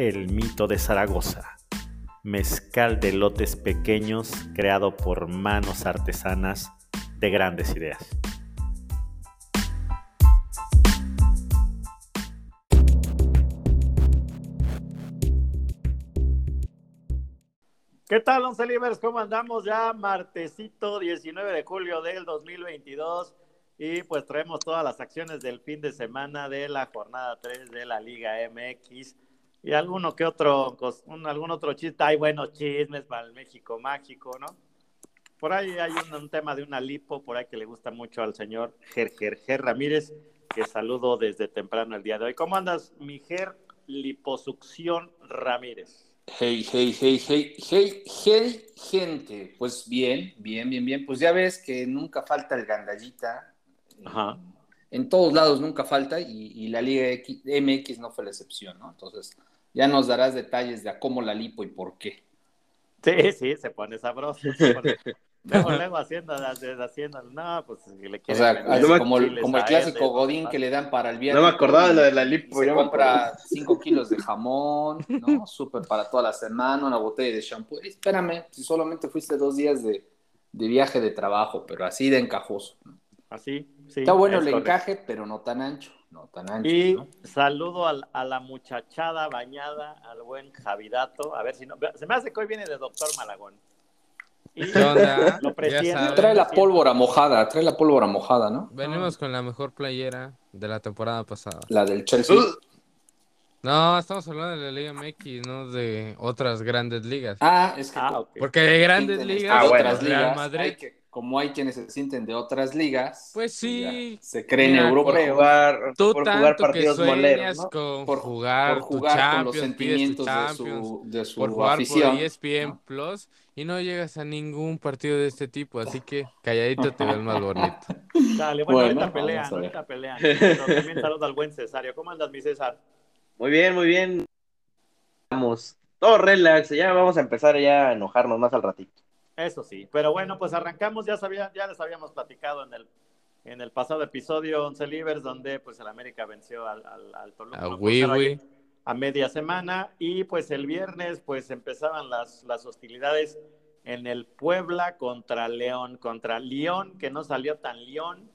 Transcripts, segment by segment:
El Mito de Zaragoza, mezcal de lotes pequeños creado por manos artesanas de grandes ideas. ¿Qué tal, Once Libres? ¿Cómo andamos ya? Martesito 19 de julio del 2022 y pues traemos todas las acciones del fin de semana de la jornada 3 de la Liga MX y alguno que otro, algún otro chiste, hay buenos chismes para el México mágico, ¿no? Por ahí hay un, tema de una lipo, por ahí que le gusta mucho al señor Ger, Ger, Ramírez, que saludo desde temprano el día de hoy. ¿Cómo andas, mi Ger Liposucción Ramírez? Hey, hey, hey, hey, hey, hey, gente. Pues bien, bien, bien, bien. Pues ya ves que nunca falta el gandallita. Ajá. En todos lados nunca falta y, la Liga MX no fue la excepción, ¿no? Entonces, ya nos darás detalles de a cómo la lipo y por qué. Sí, sí, se pone sabroso. Luego, luego haciendo, haciendo, no, pues le O sea, como, el, como el clásico godín que le dan para el viernes. No me acordaba de lo de la lipo. Se compra 5 kilos de jamón, ¿no? Súper para toda la semana, una botella de shampoo. Espérame, si solamente fuiste dos días de, de viaje de trabajo, pero así de encajoso. Así, sí. Está bueno el encaje, pero no tan ancho. No tan ancho. Y saludo a la muchachada bañada, al buen Javidato. A ver si no. Se me hace que hoy viene de Doctor Malagón. ¿Qué onda? trae la pólvora mojada, trae la pólvora mojada, ¿no? Venimos con la mejor playera de la temporada pasada. La del Chelsea. No, estamos hablando de la Liga MX, no de otras grandes ligas. Ah, es que. Ah, Porque de grandes ligas, otras ligas, Madrid. Como hay quienes se sienten de otras ligas, pues sí, se creen europeos. Por jugar, tú por jugar partidos moleros, ¿no? con por jugar, por jugar con los sentimientos de su, de su por jugar afición. Por ESPN Plus y no llegas a ningún partido de este tipo, así que calladito te ves más bonito. Dale, bueno, ahorita pelean, ahorita pelean. Pero también saludo al buen Cesario. ¿Cómo andas, mi César? Muy bien, muy bien. Vamos, todo relax, ya vamos a empezar ya a enojarnos más al ratito. Eso sí, pero bueno, pues arrancamos, ya sabía, ya les habíamos platicado en el en el pasado episodio 11 Livers, donde pues el América venció al, al, Toluca. A, media semana y pues el viernes pues empezaban las, las hostilidades en el Puebla contra León, contra León, que no salió tan León,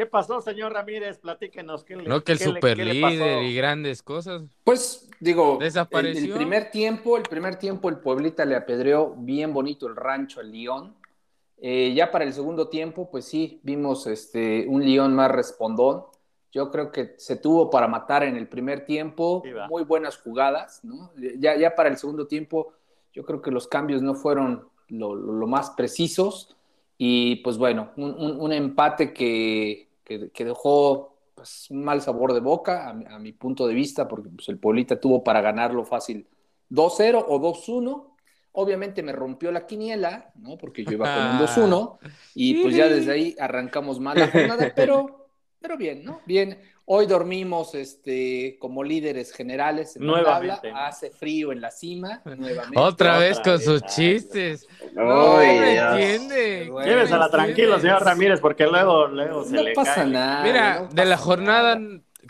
¿Qué pasó, señor Ramírez? Platíquenos. ¿qué le, no, que el super líder y grandes cosas. Pues, digo, desapareció. El, primer tiempo, el primer tiempo, el Pueblita le apedreó bien bonito el rancho al León. Eh, ya para el segundo tiempo, pues sí, vimos este, un León más respondón. Yo creo que se tuvo para matar en el primer tiempo, muy buenas jugadas, ¿no? Ya, ya para el segundo tiempo, yo creo que los cambios no fueron lo, más precisos. Y pues bueno, un empate que, que, dejó pues, un mal sabor de boca, a, mi punto de vista, porque pues, el Pueblita tuvo para ganarlo fácil 2-0 o 2-1. Obviamente me rompió la quiniela, ¿no? Porque yo iba con un 2-1 y pues ya desde ahí arrancamos mal la jornada, pero, pero bien, ¿no? Bien. Hoy dormimos este, como líderes generales en Nuevamente. Hace frío en la cima. Nuevamente. Otra vez con sus chistes. No, me entiende. Llévesela tranquilo, señor Ramírez, porque luego, luego se no le pasa nada. Mira, de la jornada,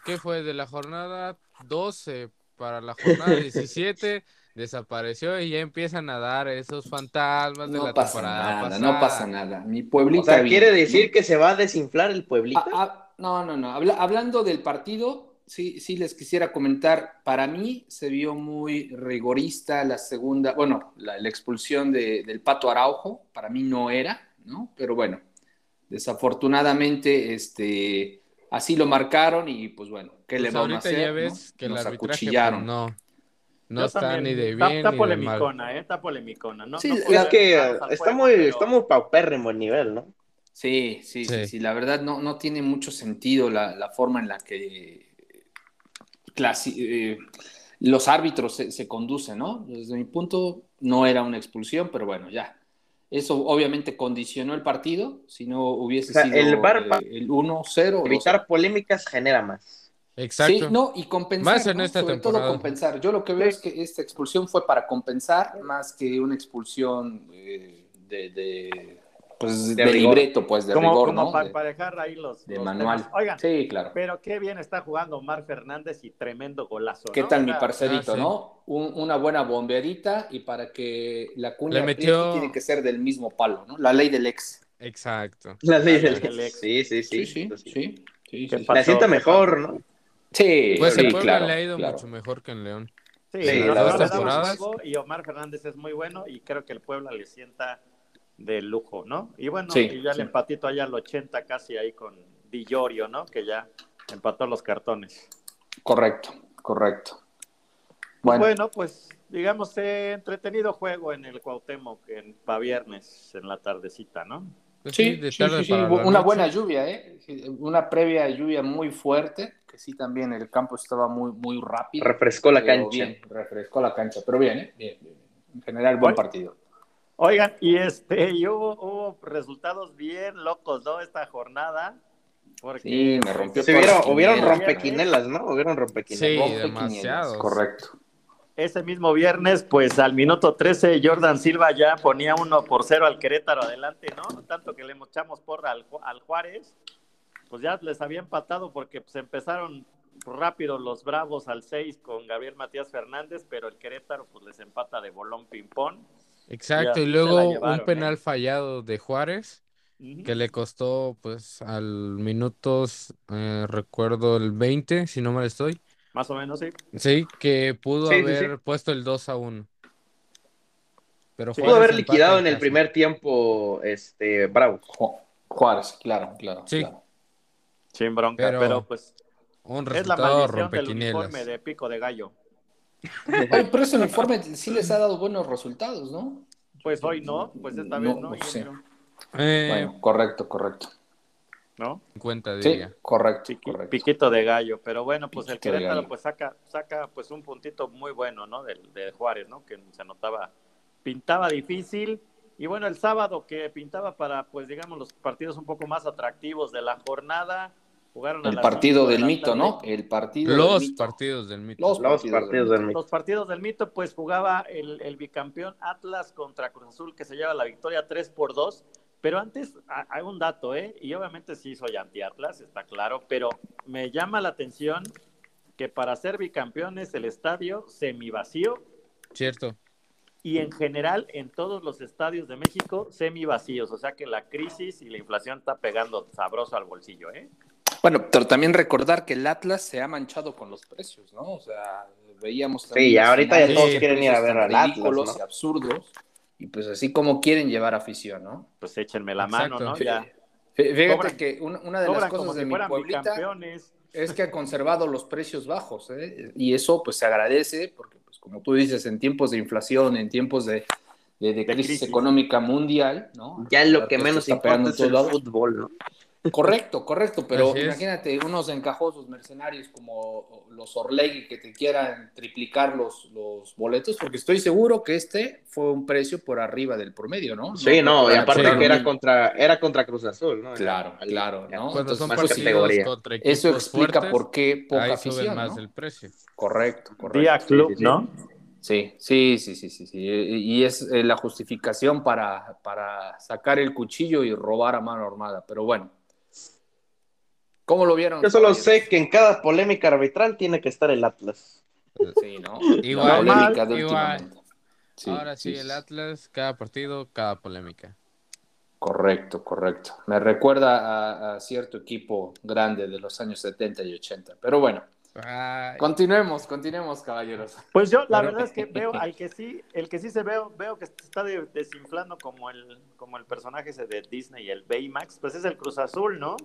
¿qué fue? De la jornada 12 para la jornada 17 desapareció y ya empiezan a dar esos fantasmas de la temporada nada, No pasa nada. Mi pueblito. O sea, quiere decir que se va a desinflar el pueblito. Ah, ah, no, no, no. hablando del partido, sí, sí les quisiera comentar. Para mí se vio muy rigorista la segunda, bueno, la, expulsión del Pato Araujo. Para mí no era, ¿no? Pero bueno, desafortunadamente, este, así lo marcaron y pues bueno, ¿qué le pues vamos a hacer? Ya ves que Nos acuchillaron. no. No está ni de bien. Está, polemicona, ¿eh? Está polemicona, ¿no? Sí, es que está muy, está muy paupérrimo el nivel, ¿no? Sí, sí, sí, La verdad no, no tiene mucho sentido la, forma en la que eh, los árbitros se, conducen, ¿no? Desde mi punto no era una expulsión, pero bueno, ya. Eso obviamente condicionó el partido, si no hubiese sido el, el 1-0. Evitar polémicas genera más. Exacto. Sí, no, y compensar, más en esta sobre todo compensar. Yo lo que veo es que esta expulsión fue para compensar más que una expulsión eh, de pues de, libreto, pues de como, rigor, como ¿no? Para, dejar ahí los. De manual. Oigan, sí, claro. Pero qué bien está jugando Omar Fernández y tremendo golazo. ¿Qué tal, mi parcerito, ah, no? una buena bomberita y para que la cuña metió... tiene que ser del mismo palo, ¿no? La ley del ex. Exacto. La ley del, ex. Sí, sí, sí. sí, sí, sí. La sienta mejor, ¿no? Sí, pues sí, claro, le ha ido mucho mejor que en León. Sí, sí las dos temporadas. Y Omar Fernández es muy bueno y creo que el Puebla le sienta de lujo, ¿no? Y bueno, y ya el empatito allá al 80 casi ahí con Villorio, ¿no? Que ya empató los cartones. Correcto, correcto. Bueno, pues digamos, entretenido juego en el Cuauhtémoc en, para viernes en la tardecita, ¿no? Pues sí, sí, sí, una buena lluvia, ¿eh? Una previa lluvia muy fuerte, que sí también el campo estaba muy, muy rápido. Refrescó la cancha. refrescó la cancha, pero bien, ¿eh? Bien, bien. En general, buen partido. Oigan, y este, y hubo, resultados bien locos, ¿no? Esta jornada. Porque, sí, me rompió. Sí, hubieron, hubieron rompequinelas, ¿no? Hubieron rompequinelas. Sí, demasiados. Correcto. Ese mismo viernes, pues al minuto 13, Jordan Silva ya ponía uno por cero al Querétaro adelante, ¿no? Tanto que le echamos porra al, al Juárez, pues ya les había empatado porque pues empezaron rápido los Bravos al 6 con Gabriel Matías Fernández, pero el Querétaro pues les empata de bolón ping-pong. Exacto, y, luego un penal ¿eh? fallado de Juárez que le costó pues al minutos, eh, recuerdo el 20, si no mal estoy. Más o menos, sí. Sí, que pudo haber puesto el 2 a 1. Pero pudo haber liquidado en el primer tiempo este Bravo. Juárez, claro, claro. Sí. Sin bronca, pero, pues un resultado es la maldición del uniforme de pico de gallo. Oye, pero ese uniforme sí les ha dado buenos resultados, ¿no? Pues hoy no, pues esta vez no. Eh, bueno, correcto, correcto. ¿No? Cuenta de sí, correcto, correcto, Piquito de gallo, pero bueno, pues el Querétaro pues saca, saca pues un puntito muy bueno, ¿no? De, de Juárez, ¿no? Que se notaba, pintaba difícil. Y bueno, el sábado que pintaba para, pues digamos, los partidos un poco más atractivos de la jornada, el partido del mito, ¿no? El partido Los partidos del mito. Los, partidos, del mito. Los partidos del mito, pues jugaba el, bicampeón Atlas contra Cruz Azul, que se lleva la victoria 3 por 2. Pero antes, hay un dato, ¿eh? Y obviamente sí soy anti-Atlas, está claro, pero me llama la atención que para ser bicampeones el estadio semivacío. Cierto. Y en general en todos los estadios de México semivacíos, o sea que la crisis y la inflación está pegando sabroso al bolsillo, ¿eh? Bueno, pero también recordar que el Atlas se ha manchado con los precios, ¿no? O sea, veíamos Sí, ahorita ya todos quieren ir a ver al Atlas, y absurdos, y pues así como quieren llevar afición, ¿no? Pues échenme la mano, ¿no? Ya. Fíjate que una, de las cosas de mi pueblita es que ha conservado los precios bajos, ¿eh? Y eso pues se agradece, porque pues como tú dices, en tiempos de inflación, en tiempos de, de, crisis, económica mundial, ¿no? Ya lo que menos importa es el fútbol, ¿no? Correcto, correcto, pero imagínate unos encajosos mercenarios como los Orlegui que te quieran triplicar los, los boletos, porque estoy seguro que este fue un precio por arriba del promedio, ¿no? Sí, no, y aparte que era contra, era contra Cruz Azul, ¿no? Claro, claro, ¿no? Cuando son más categoría. Eso explica por qué poca afición, más el precio. Correcto, correcto. Día club, ¿no? Sí, sí, sí, sí, sí, sí. Y es eh, la justificación para, para sacar el cuchillo y robar a mano armada, pero bueno. ¿Cómo lo vieron? Yo solo sé que en cada polémica arbitral tiene que estar el Atlas. Sí, ¿no? igual, igual. Ahora sí, el Atlas, cada partido, cada polémica. Correcto, correcto. Me recuerda a, cierto equipo grande de los años 70 y 80. Pero bueno, continuemos, continuemos, caballeros. Pues yo la verdad es que veo al que sí, el que sí se veo, veo que está desinflando como el, como el personaje ese de Disney, el Baymax, pues es el Cruz Azul, ¿no?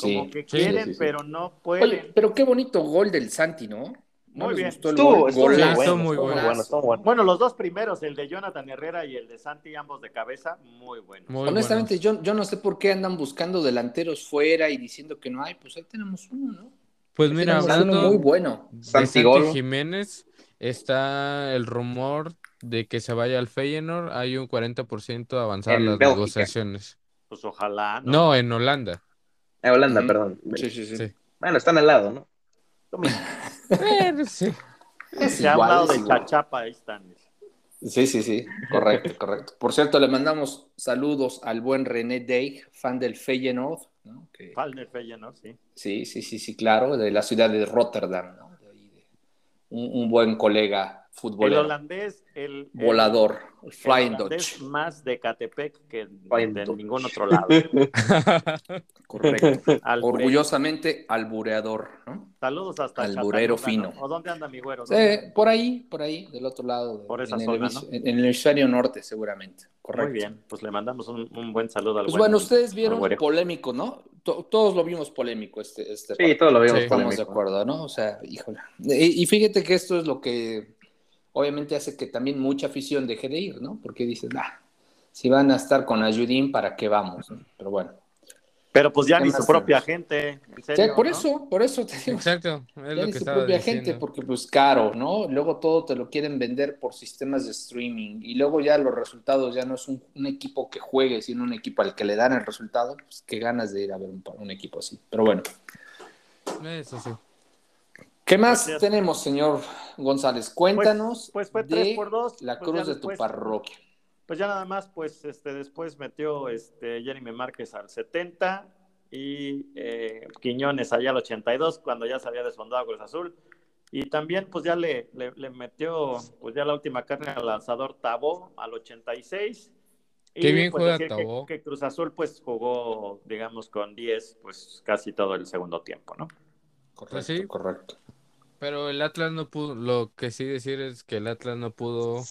Como que quieren, pero no pueden. pero qué bonito gol del Santi, ¿no? Muy bien. Estuvo, muy, bueno, bueno, los dos primeros, el de Jonathan Herrera y el de Santi, ambos de cabeza, muy buenos. Honestamente, yo, yo no sé por qué andan buscando delanteros fuera y diciendo que no hay, pues ahí tenemos uno, ¿no? Pues mira, hablando muy bueno. Santi Jiménez, está el rumor de que se vaya al Feyenoord. Hay un 40% avanzado en las negociaciones. Pues ojalá. No, en Holanda. En Holanda, perdón. Sí, sí, sí, Bueno, están al lado, ¿no? sí. Se ha hablado de Chachapa, ahí están. Sí, sí, sí, correcto, correcto. Por cierto, le mandamos saludos al buen René Deig, fan del Feyenoord. ¿no? Fan del Feyenoord, sí. Sí, sí, sí, sí, claro, de la ciudad de Rotterdam, ¿no? un, buen colega futbolero. El holandés, el... Volador, el, Flying Dutch. más de Catepec que de, ningún otro lado. Correcto. Orgullosamente albureador, ¿no? Saludos hasta Alburero fino. ¿O dónde anda mi güero? por ahí, por ahí, del otro lado. por esa en, zona, el, ¿no? en, el hemisferio norte, seguramente. Correcto. Muy bien, pues le mandamos un, buen saludo al Pues bueno, ustedes vieron polémico, ¿no? todos lo vimos polémico este, este Sí, todos lo vimos Estamos de acuerdo, ¿no? O sea, híjole. Y, y, fíjate que esto es lo que obviamente hace que también mucha afición deje de ir, ¿no? Porque dices, ah, si van a estar con Ayudín, ¿para qué vamos? Pero bueno. Pero pues ya ni su propia gente. por eso, por eso te digo. Exacto. Es lo que su propia gente, porque pues caro, ¿no? Luego todo te lo quieren vender por sistemas de streaming y luego ya los resultados ya no es un, equipo que juegue, sino un equipo al que le dan el resultado, pues qué ganas de ir a ver un, equipo así. Pero bueno. Eso sí. ¿Qué más tenemos, señor González? Cuéntanos pues, pues fue 3 por 2, la pues cruz de tu parroquia. Pues ya nada más, pues este, después metió este, Jeremy Márquez al 70 y eh, Quiñones allá al 82 cuando ya se había desfondado Cruz Azul. Y también pues ya le, le, metió pues ya la última carne al lanzador Tabó al 86. Qué bien pues, juega Tabó. Que, Cruz Azul pues jugó digamos con 10 pues casi todo el segundo tiempo, ¿no? Correcto, sí. correcto. Pero el Atlas no pudo, lo que sí decir es que el Atlas no pudo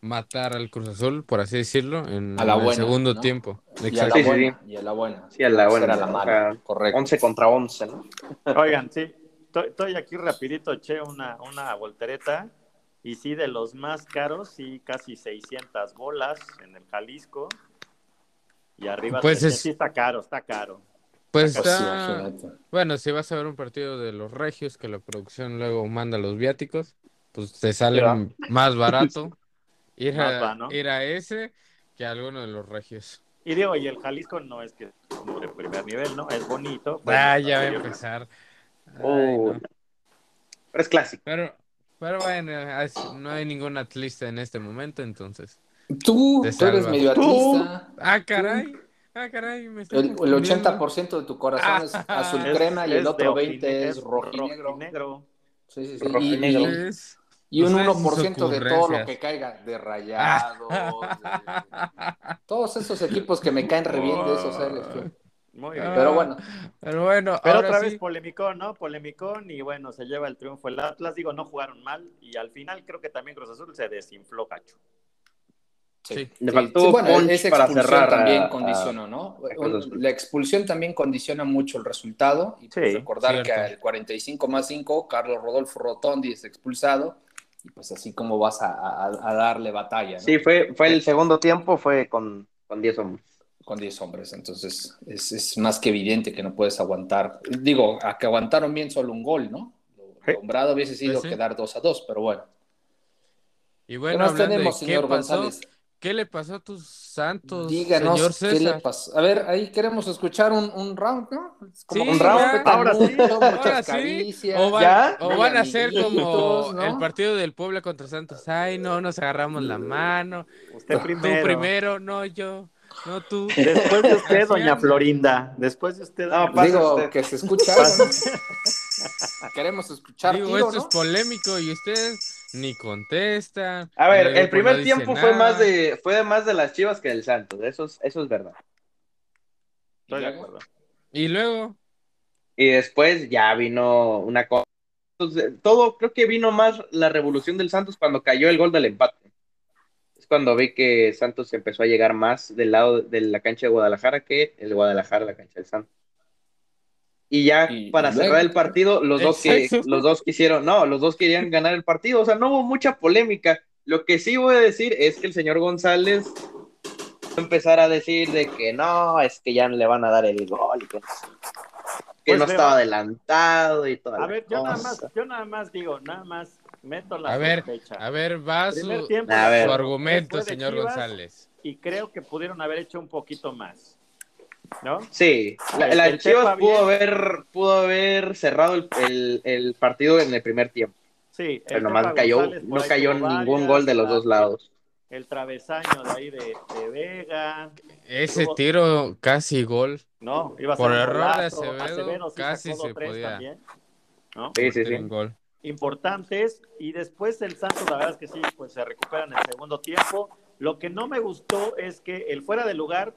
matar al Cruz Azul, por así decirlo, en, el segundo tiempo. Y a, la buena, y a la buena. Sí, a la buena. la mala. Correcto. 11 contra 11, ¿no? Oigan, sí, estoy, aquí rapidito, eché una, una voltereta y sí, de los más caros, sí, casi 600 bolas en el Jalisco. Y arriba pues sí está caro, está caro. Pues está... Bueno, si vas a ver un partido de los Regios, que la producción luego manda los viáticos, pues te sale más barato. Ir a, ese que alguno de los regios. Y digo, y el Jalisco no es que es como de primer nivel, ¿no? Es bonito. Ah, ya va a empezar. Oh. Pero es clásico. Pero, pero bueno, no hay ningún atlista en este momento, entonces. Tú, tú eres medio atlista. Ah, caray. Ah, caray, me el, el 80% de tu corazón es azul crema y el otro 20% es rojinegro. negro. Sí, sí, sí. Y, negro. Y un 1% de todo lo que caiga, de rayados, todos esos equipos que me caen re bien de esos Muy bien. Pero bueno. Pero bueno, Pero otra vez polémico, ¿no? Polémico y bueno, se lleva el triunfo el Atlas. Digo, no jugaron mal y al final creo que también Cruz Azul se desinfló, cacho. Sí. Le faltó bueno, esa para cerrar también condicionó, ¿no? La expulsión también condiciona mucho el resultado. Y pues recordar que al 45 más 5, Carlos Rodolfo Rotondi es expulsado y pues así como vas a, darle batalla. Sí, fue, fue el segundo tiempo, fue con, con 10 hombres. Con 10 hombres, entonces es, más que evidente que no puedes aguantar. Digo, a que aguantaron bien solo un gol, ¿no? Lo nombrado hubiese sido quedar 2 a 2, pero bueno. Y bueno, ¿Qué tenemos, señor González? ¿Qué le pasó a tus santos, Díganos señor César? qué le pasó. A ver, ahí queremos escuchar un, un round, ¿no? Como un round, ahora sí. Muchas caricias. O van, O van a ser como el partido del Puebla contra Santos. Ay, no, nos agarramos la mano. Usted primero. Tú primero, no yo. No tú. Después de usted, doña Florinda. Después de usted. No, digo, que se escucha. Queremos escuchar. Digo, esto es polémico y ustedes ni contesta. A ver, el primer tiempo fue más de fue más de las Chivas que del Santos, eso es, eso es verdad. Estoy de acuerdo. Y luego y después ya vino una cosa todo creo que vino más la revolución del Santos cuando cayó el gol del empate. Es cuando vi que Santos empezó a llegar más del lado de la cancha de Guadalajara que el Guadalajara la cancha del Santos y ya para cerrar el partido, los dos, que, los dos quisieron, no, los dos querían ganar el partido, o sea, no hubo mucha polémica. Lo que sí voy a decir es que el señor González empezar a decir de que no, es que ya no le van a dar el gol y que, pues no estaba adelantado y todo. A ver, yo nada más, yo nada más digo, nada más Meto la a ver, A ver, va su, argumento, señor González. Y creo que pudieron haber hecho un poquito más. ¿No? Sí, la, Chivas pudo haber, pudo haber cerrado el, partido en el primer tiempo. Sí, pero nomás cayó, no cayó ningún gol de los dos lados. El travesaño de ahí de, Vega. Ese tiro casi gol. No, iba a ser Por error de Acevedo, casi se podía. Sí, sí, sí. Gol. Importantes. Y después el Santos, la verdad es que sí, pues se recupera en el segundo tiempo. Lo que no me gustó es que el fuera de lugar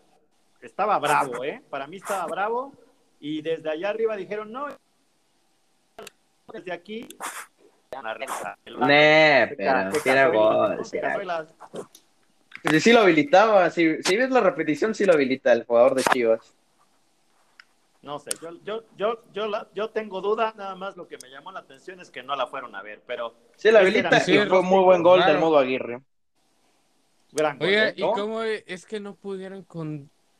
estaba bravo, ¿eh? Para mí estaba bravo. Y desde allá arriba dijeron, no, desde aquí. Nee, pero tiene gol. Sí, lo habilitaba. Si, si ves la repetición, sí lo habilita el jugador de Chivas. No sé, yo, yo, yo, yo, la, yo tengo duda, nada más lo que me llamó la atención es que no la fueron a ver, pero... Sí, la habilita y fue muy buen gol del modo Aguirre. Gran Oye, ¿y cómo es que no pudieron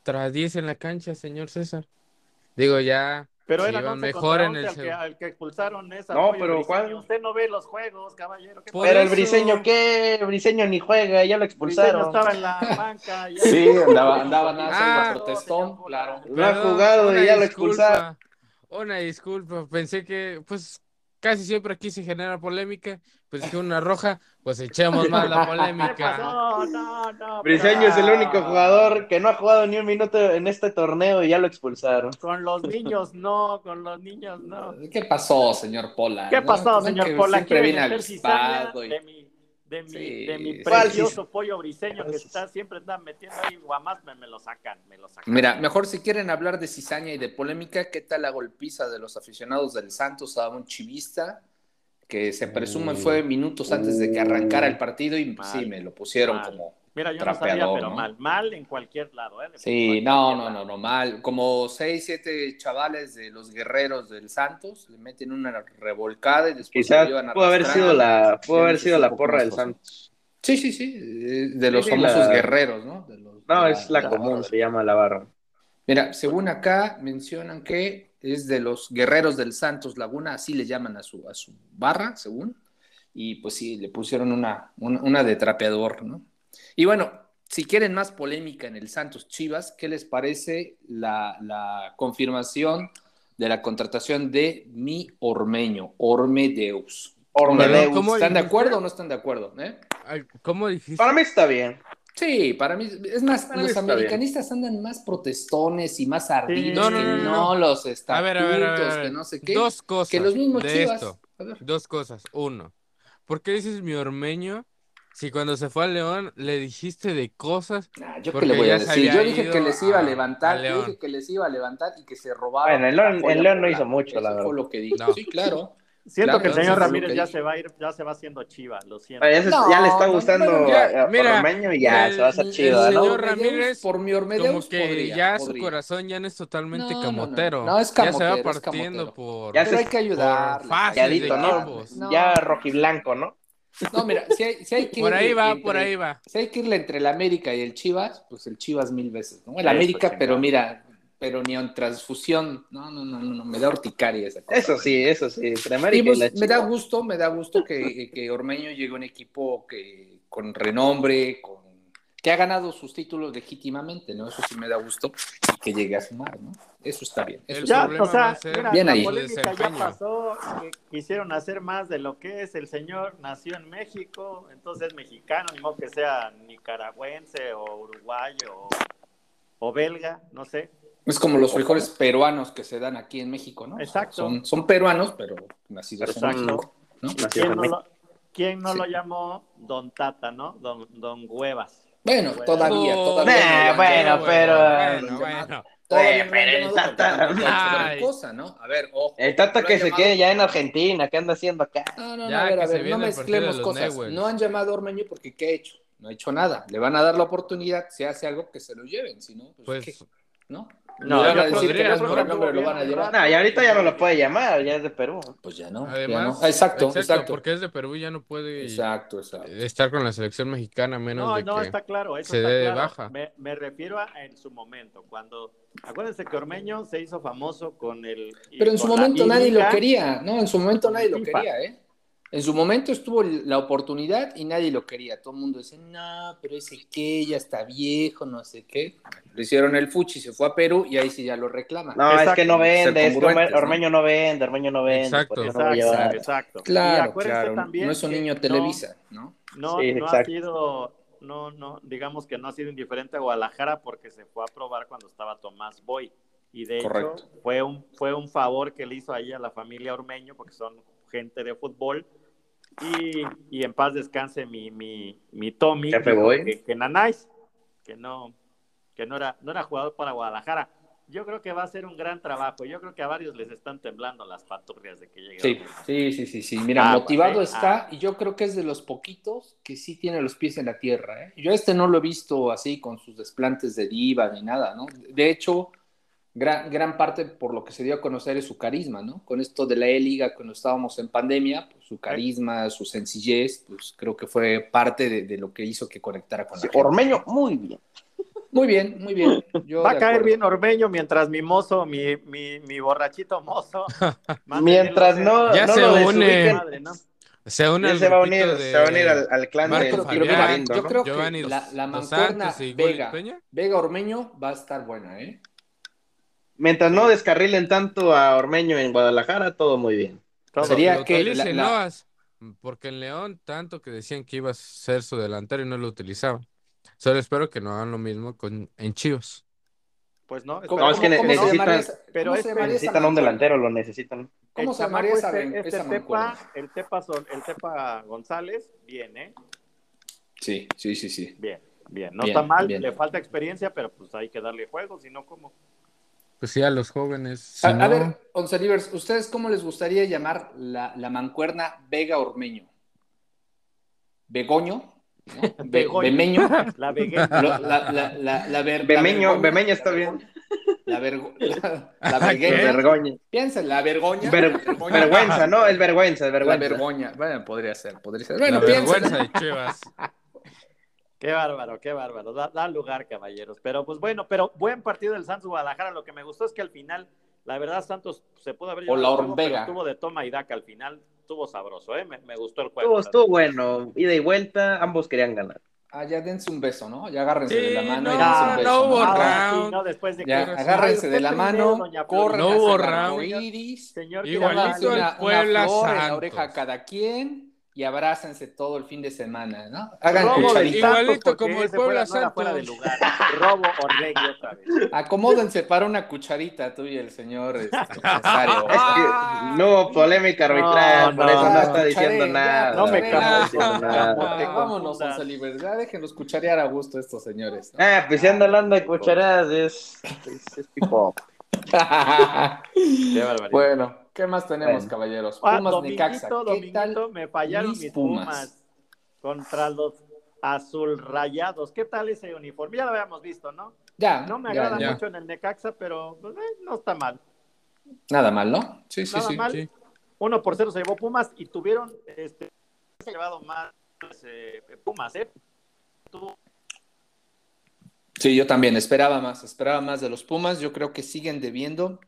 contra 10 en la cancha, señor César? Digo, ya pero era mejor en el al al que expulsaron esa. No, pero Usted no ve los juegos, caballero. Pero el Briseño, ¿qué? Briseño ni juega, ya lo expulsaron. estaba en la banca. sí, andaba, andaba nada, ah, protestón, claro. No ha jugado y ya lo expulsaron. Una disculpa, pensé que, pues, casi siempre aquí se genera polémica, pues que una roja, pues echemos más la polémica. No, no, no. Briseño es el único jugador que no ha jugado ni un minuto en este torneo y ya lo expulsaron. Con los niños no, con los niños no. ¿Qué pasó, señor Pola? ¿Qué pasó, señor Pola? Siempre viene al y... de mi de mi, de mi precioso pollo briseño que está siempre está metiendo ahí guamás, me, me, lo sacan, me lo sacan. Mira, mejor si quieren hablar de cizaña y de polémica, ¿qué tal la golpiza de los aficionados del Santos a un chivista? Que se presume fue minutos antes de que arrancara el partido y sí, me lo pusieron como Mira, yo no sabía, pero mal. Mal en cualquier lado. ¿eh? Sí, no, no, no, no, mal. Como seis, siete chavales de los guerreros del Santos le meten una revolcada y después Quizás pudo haber sido la, pudo haber sido la porra del Santos. Sí, sí, sí, de los famosos guerreros, ¿no? no, es la, común, se llama la barra. Mira, según acá mencionan que es de los guerreros del Santos Laguna, así le llaman a su, a su barra, según. Y pues sí, le pusieron una, una, una de trapeador, ¿no? Y bueno, si quieren más polémica en el Santos Chivas, ¿qué les parece la, confirmación de la contratación de mi Ormeño, Ormedeus? Ormedeus. ¿Están de acuerdo o no están de acuerdo? Eh? ¿Cómo dijiste? Para mí está bien. Sí, para mí, es más, los americanistas andan más protestones y más ardidos no, no, no, los estatutos, que no sé qué. Dos cosas. Que los mismos Chivas. Dos cosas. Uno, ¿por qué dices mi ormeño si cuando se fue a León le dijiste de cosas. yo qué le voy a decir. Yo dije que les iba a, levantar, yo dije que les iba a levantar y que se robaban. Bueno, el León, no hizo mucho, la verdad. fue lo que dije. Sí, claro. Siento que el señor Ramírez ya se va a ir, ya se va haciendo chiva, lo siento. Ya, le está gustando ya, mira, y ya se va a hacer chiva, el señor Ramírez, por mi como que ya su corazón ya no es totalmente camotero. No, es camotero. Ya se va partiendo por. Ya se hay que ayudar. Ya rojiblanco, ¿no? No, mira, si hay, si hay que Por ahí va, por ahí va. Si hay que irle entre el América y el Chivas, pues el Chivas mil veces, ¿no? El América, pero mira, pero ni en transfusión, no, no, no, no, me da horticaria esa cosa. Eso sí, eso sí, y, pues, Me da gusto, me da gusto que, que Ormeño llegue a un equipo que con renombre, con que ha ganado sus títulos legítimamente, ¿no? Eso sí me da gusto y que llegue a sumar, ¿no? Eso está bien. Eso ya, o sea, bien ahí. La polémica ya pasó, quisieron hacer más de lo que es. El señor nació en México, entonces mexicano, no que sea nicaragüense o uruguayo o, belga, no sé. Es como los frijoles peruanos que se dan aquí en México, ¿no? Exacto. son, son, peruanos, pero nacidos en México. ¿no? ¿Quién no, lo, llamó Don Tata, no? Don, don Huevas. Bueno, todavía, todavía. bueno, pero. Bueno, bueno. Todavía pero el Tata. cosa, ¿no? A ver, ojo. El Tata que se quede ya en Argentina, ¿qué anda haciendo acá? No, no, no, a ver, a ver, no mezclemos cosas. No han llamado a Ormeño porque ¿qué ha hecho? No ha hecho nada. Le van a dar la oportunidad, si hace algo, que se lo lleven, si no, pues, pues ¿qué? ¿no? No, van a decir que no es nombre, lo van a llevar. No, y ahorita ya no lo puede llamar, ya es de Perú. Pues ya no. Además, Exacto, exacto, Porque es de Perú y ya no puede exacto, exacto. estar con la selección mexicana menos no, de no, que está claro, eso se dé de baja. Me, me, refiero a en su momento, cuando acuérdense que Ormeño se hizo famoso con el Pero en su momento nadie lo quería, no, en su momento nadie lo quería, ¿eh? En su momento estuvo la oportunidad y nadie lo quería. Todo el mundo decía, no, pero ese que ya está viejo, no sé qué. Le hicieron el fuchi, se fue a Perú y ahí sí ya lo reclaman. No, es que no vende, es que Ormeño ¿no? vende, Ormeño no vende. Exacto, exacto, exacto. Claro, claro. no es un niño Televisa, ¿no? No, no ha sido, no, no, digamos que no ha sido indiferente a Guadalajara porque se fue a probar cuando estaba Tomás Boy. Y de hecho fue un, fue un favor que le hizo ahí a la familia Ormeño porque son gente de fútbol y, en paz descanse mi, mi, mi Tommy, que, que, que que no, que no era, no era jugador para Guadalajara. Yo creo que va a ser un gran trabajo. Yo creo que a varios les están temblando las paturrias de que llegue. Sí, sí, sí, sí, sí. Mira, motivado está ah. y yo creo que es de los poquitos que sí tiene los pies en la tierra. ¿eh? Yo este no lo he visto así con sus desplantes de diva ni nada, ¿no? De hecho, gran, gran parte por lo que se dio a conocer es su carisma, ¿no? Con esto de la E-Liga, cuando estábamos en pandemia, pues, su carisma, su sencillez, pues creo que fue parte de, lo que hizo que conectara con la Ormeño, muy bien. Muy bien, muy bien. Va a caer bien Ormeño mientras mi mozo, mi, mi, mi borrachito mozo. mientras no, ya se une. Se une se va a unir, se va a unir al, clan de Yo creo que la, la mancuerna Vega, Vega Ormeño va a estar buena, ¿eh? Mientras no descarrilen tanto a Ormeño en Guadalajara, todo muy bien. Sería que porque en León tanto que decían que iba a ser su delantero y no lo utilizaban. Solo espero que no hagan lo mismo con en Chivas. Pues no, no es que necesitan, pero necesitan un delantero, lo necesitan. ¿Cómo se llamaría esa, este, este tepa, el tepa, el tepa González, bien, ¿eh? Sí, sí, sí, sí. Bien, bien. No está mal, le falta experiencia, pero pues hay que darle juego, si no, ¿cómo? Pues sí, a los jóvenes. a, ver, Once ¿ustedes cómo les gustaría llamar la, la mancuerna Vega Ormeño? ¿Begoño? Bemeño. La, Bemeño, Bemeño está bien. La, vergüenza. la, vergüenza. Piensa, la vergüenza. vergüenza, ¿no? Es vergüenza. La vergüenza. Bueno, podría ser, podría ser. Bueno, la vergüenza de Chivas. Qué bárbaro, qué bárbaro. Da, lugar, caballeros. Pero pues bueno, pero buen partido del Santos Guadalajara. Lo que me gustó es que al final, la verdad, Santos se pudo haber llevado. O la pero tuvo de toma y daca al final. Estuvo sabroso, ¿eh? Me, gustó el juego. Estuvo, estuvo, bueno. Ida y vuelta, ambos querían ganar. Ah, ya dense un beso, ¿no? Ya agárrense de la mano no, y dense un beso. No hubo round. no, después de ya, agárrense de la mano, corran no hubo round. Señor, Igualito el Puebla una en la oreja cada quien y abrácense todo el fin de semana, ¿no? Hagan cucharitas. Igualito como el Puebla Santos. Fuera de lugar. Robo Orlegui otra vez. Acomódense para una cucharita tú y el señor este, no, polémica arbitral, por eso no está diciendo nada. No me cago Vámonos, a libertad, déjenos cucharear a gusto estos señores. Ah, pues si anda hablando de cucharadas es, es, es tipo... Qué barbaridad. Bueno, ¿Qué más tenemos, caballeros? Ah, Pumas Necaxa. ¿Qué tal me fallaron mis, Pumas? contra los azul rayados. ¿Qué tal ese uniforme? Ya lo habíamos visto, ¿no? Ya. No me agrada mucho en el Necaxa, pero pues, eh, no está mal. Nada mal, ¿no? Sí, sí, sí, mal. Uno por cero se llevó Pumas y tuvieron este se llevado más eh, Pumas, ¿eh? Sí, yo también esperaba más, esperaba más de los Pumas. Yo creo que siguen debiendo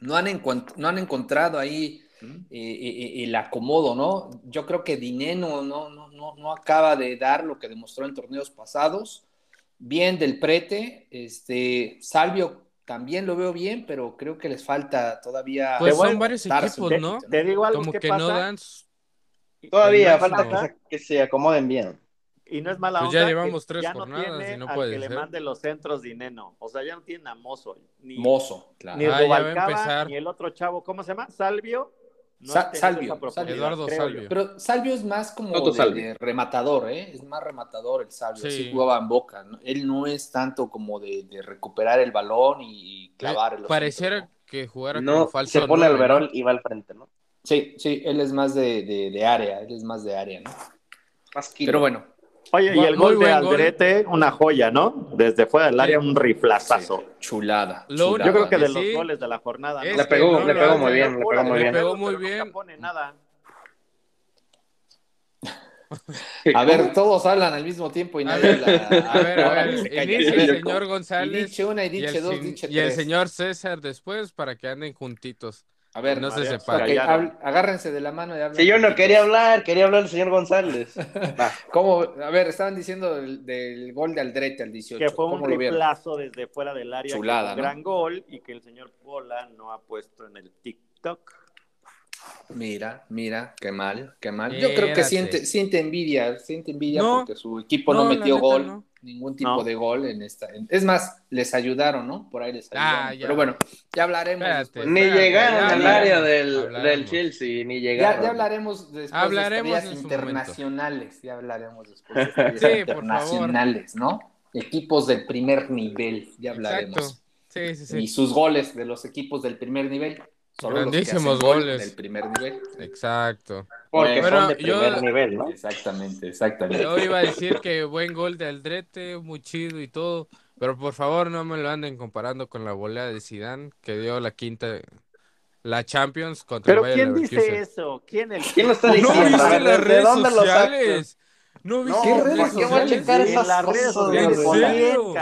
no han, no han encontrado ahí eh, eh, eh, el acomodo, ¿no? Yo creo que Dineno no, no, no, no acaba de dar lo que demostró en torneos pasados. Bien del prete, este, Salvio también lo veo bien, pero creo que les falta todavía. Pues son varios equipos, ¿no? Te, digo algo Como que, pasa? no dan. Todavía falta que se acomoden bien y no es mala pues ya llevamos tres ya jornadas no tiene y no al puede que le mande los centros dinero. O sea, ya no tiene a Mozo. Ni, Mozo, claro. Ni ah, ni el otro chavo, ¿cómo se llama? Salvio. Salvio, Eduardo Salvio. Pero Salvio es más como de, rematador, ¿eh? Es más rematador el Salvio. Sí, jugaba en boca. Él no es tanto como de, recuperar el balón y clavar el Pareciera que jugara no, como falso. Se pone al verón y va al frente, ¿no? Sí, sí, él es más de, de área, él es más de área, ¿no? Pero bueno, Oye, y el gol de Aldrete, una joya, ¿no? Desde fuera del área, un riflazazo. chulada, Yo creo que de los goles de la jornada. Le pegó, le pegó muy bien, le pegó muy bien. Le pegó muy bien. No pone nada. A ver, todos hablan al mismo tiempo y nadie la... A ver, a ver, inicia el señor González. Y dice una y dice dos, dice Y el señor César después para que anden juntitos. A ver, no se sepa. agárrense de la mano y hablen. Si yo no quería hablar, quería hablar el señor González. ¿Cómo? A ver, estaban diciendo del, gol de Aldrete al 18. Que fue un reemplazo desde fuera del área. Chulada, Gran gol y que el señor Pola no ha puesto en el TikTok. Mira, mira, qué mal, qué mal. Yo creo que siente, siente envidia, siente envidia porque su equipo no, metió gol, ningún tipo de gol en esta. Es más, les ayudaron, ¿no? Por ahí les ah, ayudaron. Pero bueno, ya hablaremos. ni llegaron al área del, del, Chelsea, ni llegaron. Ya, hablaremos después hablaremos de internacionales, ya hablaremos después de internacionales, ¿no? Equipos del primer nivel, ya hablaremos. Sí, sí, sí. Y sus goles de los equipos del primer nivel. Grandísimos goles. Del primer nivel. Exacto. Porque son de primer nivel, ¿no? Exactamente, exactamente. Yo iba a decir que buen gol de Aldrete, muy chido y todo, pero por favor no me lo anden comparando con la volea de Zidane que dio la quinta la Champions contra Pero ¿quién dice eso? ¿Quién, el... ¿Quién lo está diciendo? No, ¿De dónde sociales? No, vi ¿Qué redes ¿por a checar esas las redes sociales?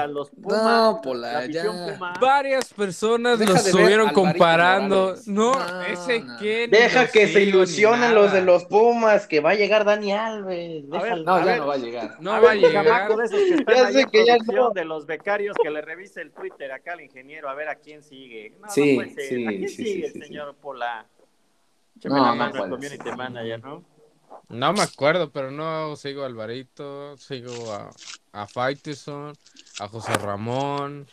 Los Pumas, no, Pola, ya. Varias personas lo estuvieron comparando. No, ese quién. Deja que se ilusionen los de los Pumas, que va a llegar Dani Alves. no, ya no va a llegar. No va a llegar. De esos que están ya sé que ya no. de los becarios que le revise el Twitter acá al ingeniero a ver a quién sigue. No, sí, no puede ser. Sí, ¿A quién sí, sigue el señor Pola? Échame no, la mano al community manager, ¿no? No me acuerdo, pero no sigo a Alvarito, sigo a, a Faiteson, a José Ramón,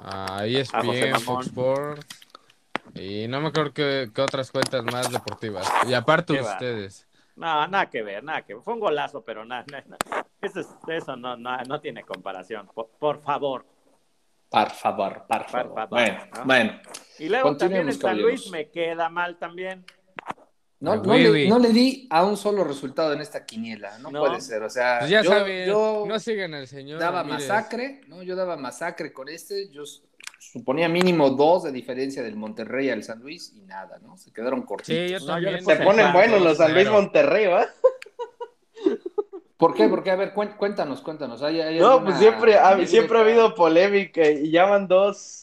a ESPN, a Fox Sports, y no me acuerdo qué, otras cuentas más deportivas. Y aparte de ustedes. No, nada que ver, nada que ver. Fue un golazo, pero nada, Eso, eso no, no, tiene comparación. Por, favor. Por favor, por favor. bueno, bueno. Y luego también en San Luis me queda mal también. No, no, le, no, le, di a un solo resultado en esta quiniela, no, puede ser, o sea, pues ya yo, no sigan al señor. Daba masacre, ¿no? Yo daba masacre con este, yo suponía mínimo dos de diferencia del Monterrey al San Luis y nada, ¿no? Se quedaron cortitos. Sí, Se ponen buenos los San Luis Monterrey, ¿va? ¿Por qué? Porque, a ver, cuéntanos, cuéntanos. no, pues siempre, siempre ha habido polémica y ya van dos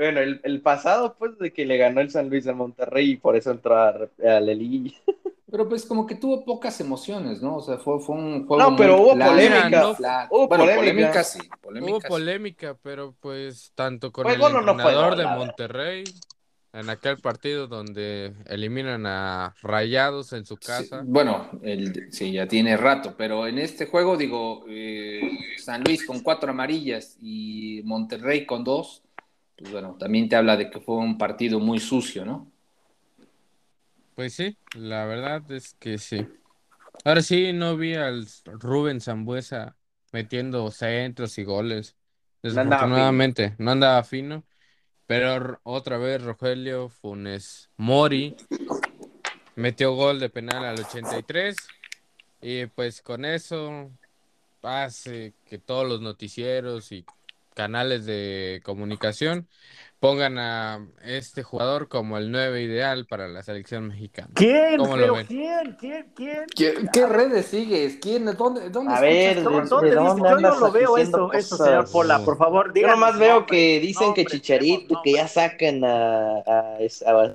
bueno, el, pasado, pues, de que le ganó el San Luis al Monterrey y por eso entró a, a la Pero pues como que tuvo pocas emociones, ¿no? O sea, fue, fue un juego. No, pero hubo polémica. hubo polémica. sí. Hubo polémica, pero pues tanto con el entrenador de Monterrey en aquel partido donde eliminan a Rayados en su casa. bueno, el, sí, ya tiene rato, pero en este juego, digo, eh, San Luis con cuatro amarillas y Monterrey con dos pues bueno, también te habla de que fue un partido muy sucio, ¿no? Pues sí, la verdad es que sí. Ahora sí, no vi al Rubén Zambuesa metiendo centros y goles. Desafortunadamente, no andaba fino. Pero otra vez Rogelio Funes Mori metió gol de penal al 83. Y pues con eso hace que todos los noticieros y canales de comunicación pongan a este jugador como el 9 ideal para la selección mexicana. ¿Quién? ¿Cómo lo ven? ¿Quién? ¿Quién? ¿Quién? ¿Qué, redes sigues? ¿Quién? ¿Dónde? dónde a ver, ¿dónde, ¿dónde, dónde yo no lo veo eso, eso, señor Pola, por favor. Yo nomás veo que dicen que Chicharito, que ya sacan a, a, a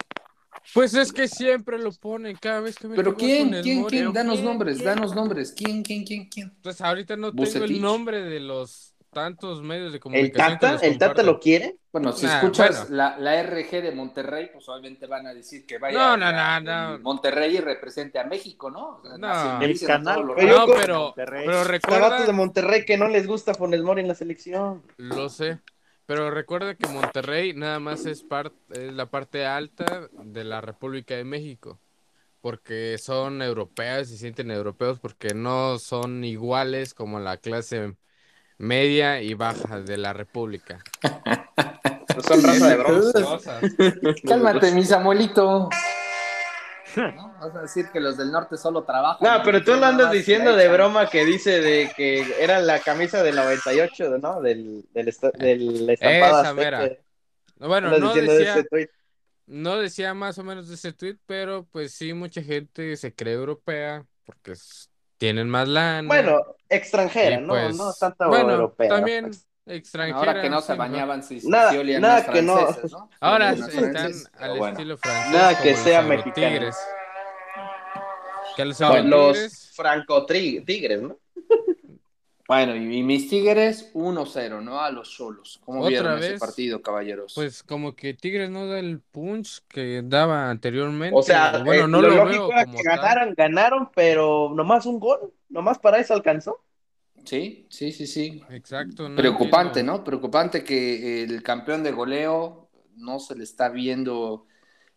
pues es que siempre lo ponen cada vez que me Pero quién, quién, quién, danos nombres, danos nombres. ¿Quién, quién, quién, quién? Pues ahorita no tengo el nombre de los tantos medios de comunicación. ¿El Tata, ¿el Tata lo quiere? Bueno, si escuchas La, la, RG de Monterrey, pues obviamente van a decir que vaya no, no, no, no. Monterrey y represente a México, ¿no? no, el canal. Pero, no, pero, pero recuerda... de Monterrey que no les gusta Funes Mori en la selección. Lo sé. Pero recuerda que Monterrey nada más es, parte es la parte alta de la República de México porque son europeas y sienten europeos porque no son iguales como la clase media y baja de la República. son raza de bronce. Cálmate, mi Samuelito. ¿No? Vas a decir que los del norte solo trabajan. No, pero tú lo andas diciendo de broma que dice de que era la camisa del 98, ¿no? Del, del, del estampado Bueno, no decía, no decía más o menos de ese tweet, pero pues sí, mucha gente se cree europea porque tienen más lana. Bueno, extranjera, ¿no? Pues, no tanta bueno, europea. También, extranjera. Ahora que no se bañaban si, nada, nada que no. Ahora están al estilo francés. Nada que sea mexicano. Tigres. Que los, los franco tigres, ¿no? Bueno, y mis Tigres 1-0, ¿no? A los solos. ¿Cómo ¿Otra vieron vez? ese partido, caballeros? Pues como que Tigres no da el punch que daba anteriormente. O sea, bueno, eh, no lo, lógico era que ganaron, ganaron, pero nomás un gol, nomás para eso alcanzó. Sí, sí, sí, sí. Exacto. Preocupante, ¿no? Preocupante que el campeón de goleo no se le está viendo.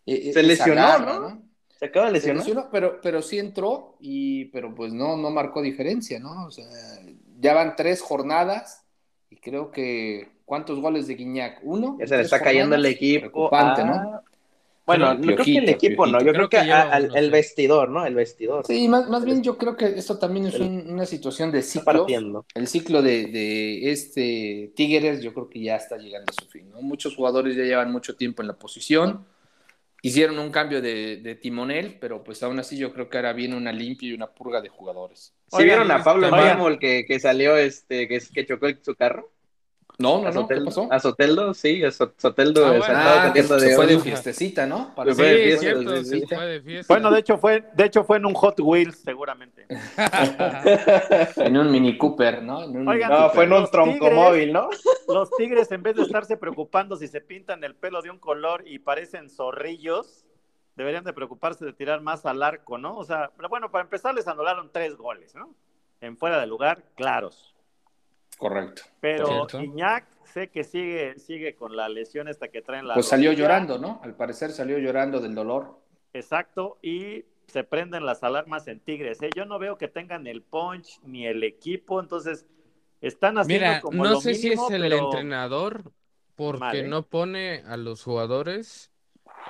Eh, se lesionó, ¿no? Se acaba de lesionar. pero, pero sí entró, y, pero pues no, no marcó diferencia, ¿no? O sea, ya van tres jornadas y creo que ¿cuántos goles de Guiñac? ¿Uno? Ya se le está cayendo el equipo. Preocupante, ¿no? Ah. Bueno, no creo que el equipo no, yo creo, que, el vestidor, ¿no? El vestidor. Sí, más, más bien yo creo que esto también es una situación de ciclo. El ciclo de, de, este Tigres yo creo que ya está llegando a su fin, ¿no? Muchos jugadores ya llevan mucho tiempo en la posición hicieron un cambio de, timonel, pero pues aún así yo creo que ahora viene una limpia y una purga de jugadores. ¿Sí vieron a Pablo Mármol que, que salió, este, que, que chocó su carro? No, no, no, ¿qué pasó? A Soteldo, sí, a Soteldo ah, ah se fue de fiestecita, ¿no? sí, de cierto, sí, fue de fiesta. Bueno, de hecho fue, de hecho fue en un Hot Wheels, seguramente. en un Mini Cooper, ¿no? no, fue en un troncomóvil, ¿no? Los tigres, en vez de estarse preocupando si se pintan el pelo de un color y parecen zorrillos, deberían de preocuparse de tirar más al arco, ¿no? O sea, bueno, para empezar les anularon tres goles, ¿no? En fuera de lugar, claros. Correcto. Pero Iñak sé que sigue, sigue con la lesión esta que traen la. Pues salió llorando, ¿no? Al parecer salió llorando del dolor. Exacto, y se prenden las alarmas en Tigres. ¿eh? Yo no veo que tengan el punch ni el equipo, entonces están haciendo Mira, como no sé si es el entrenador porque no pone a los jugadores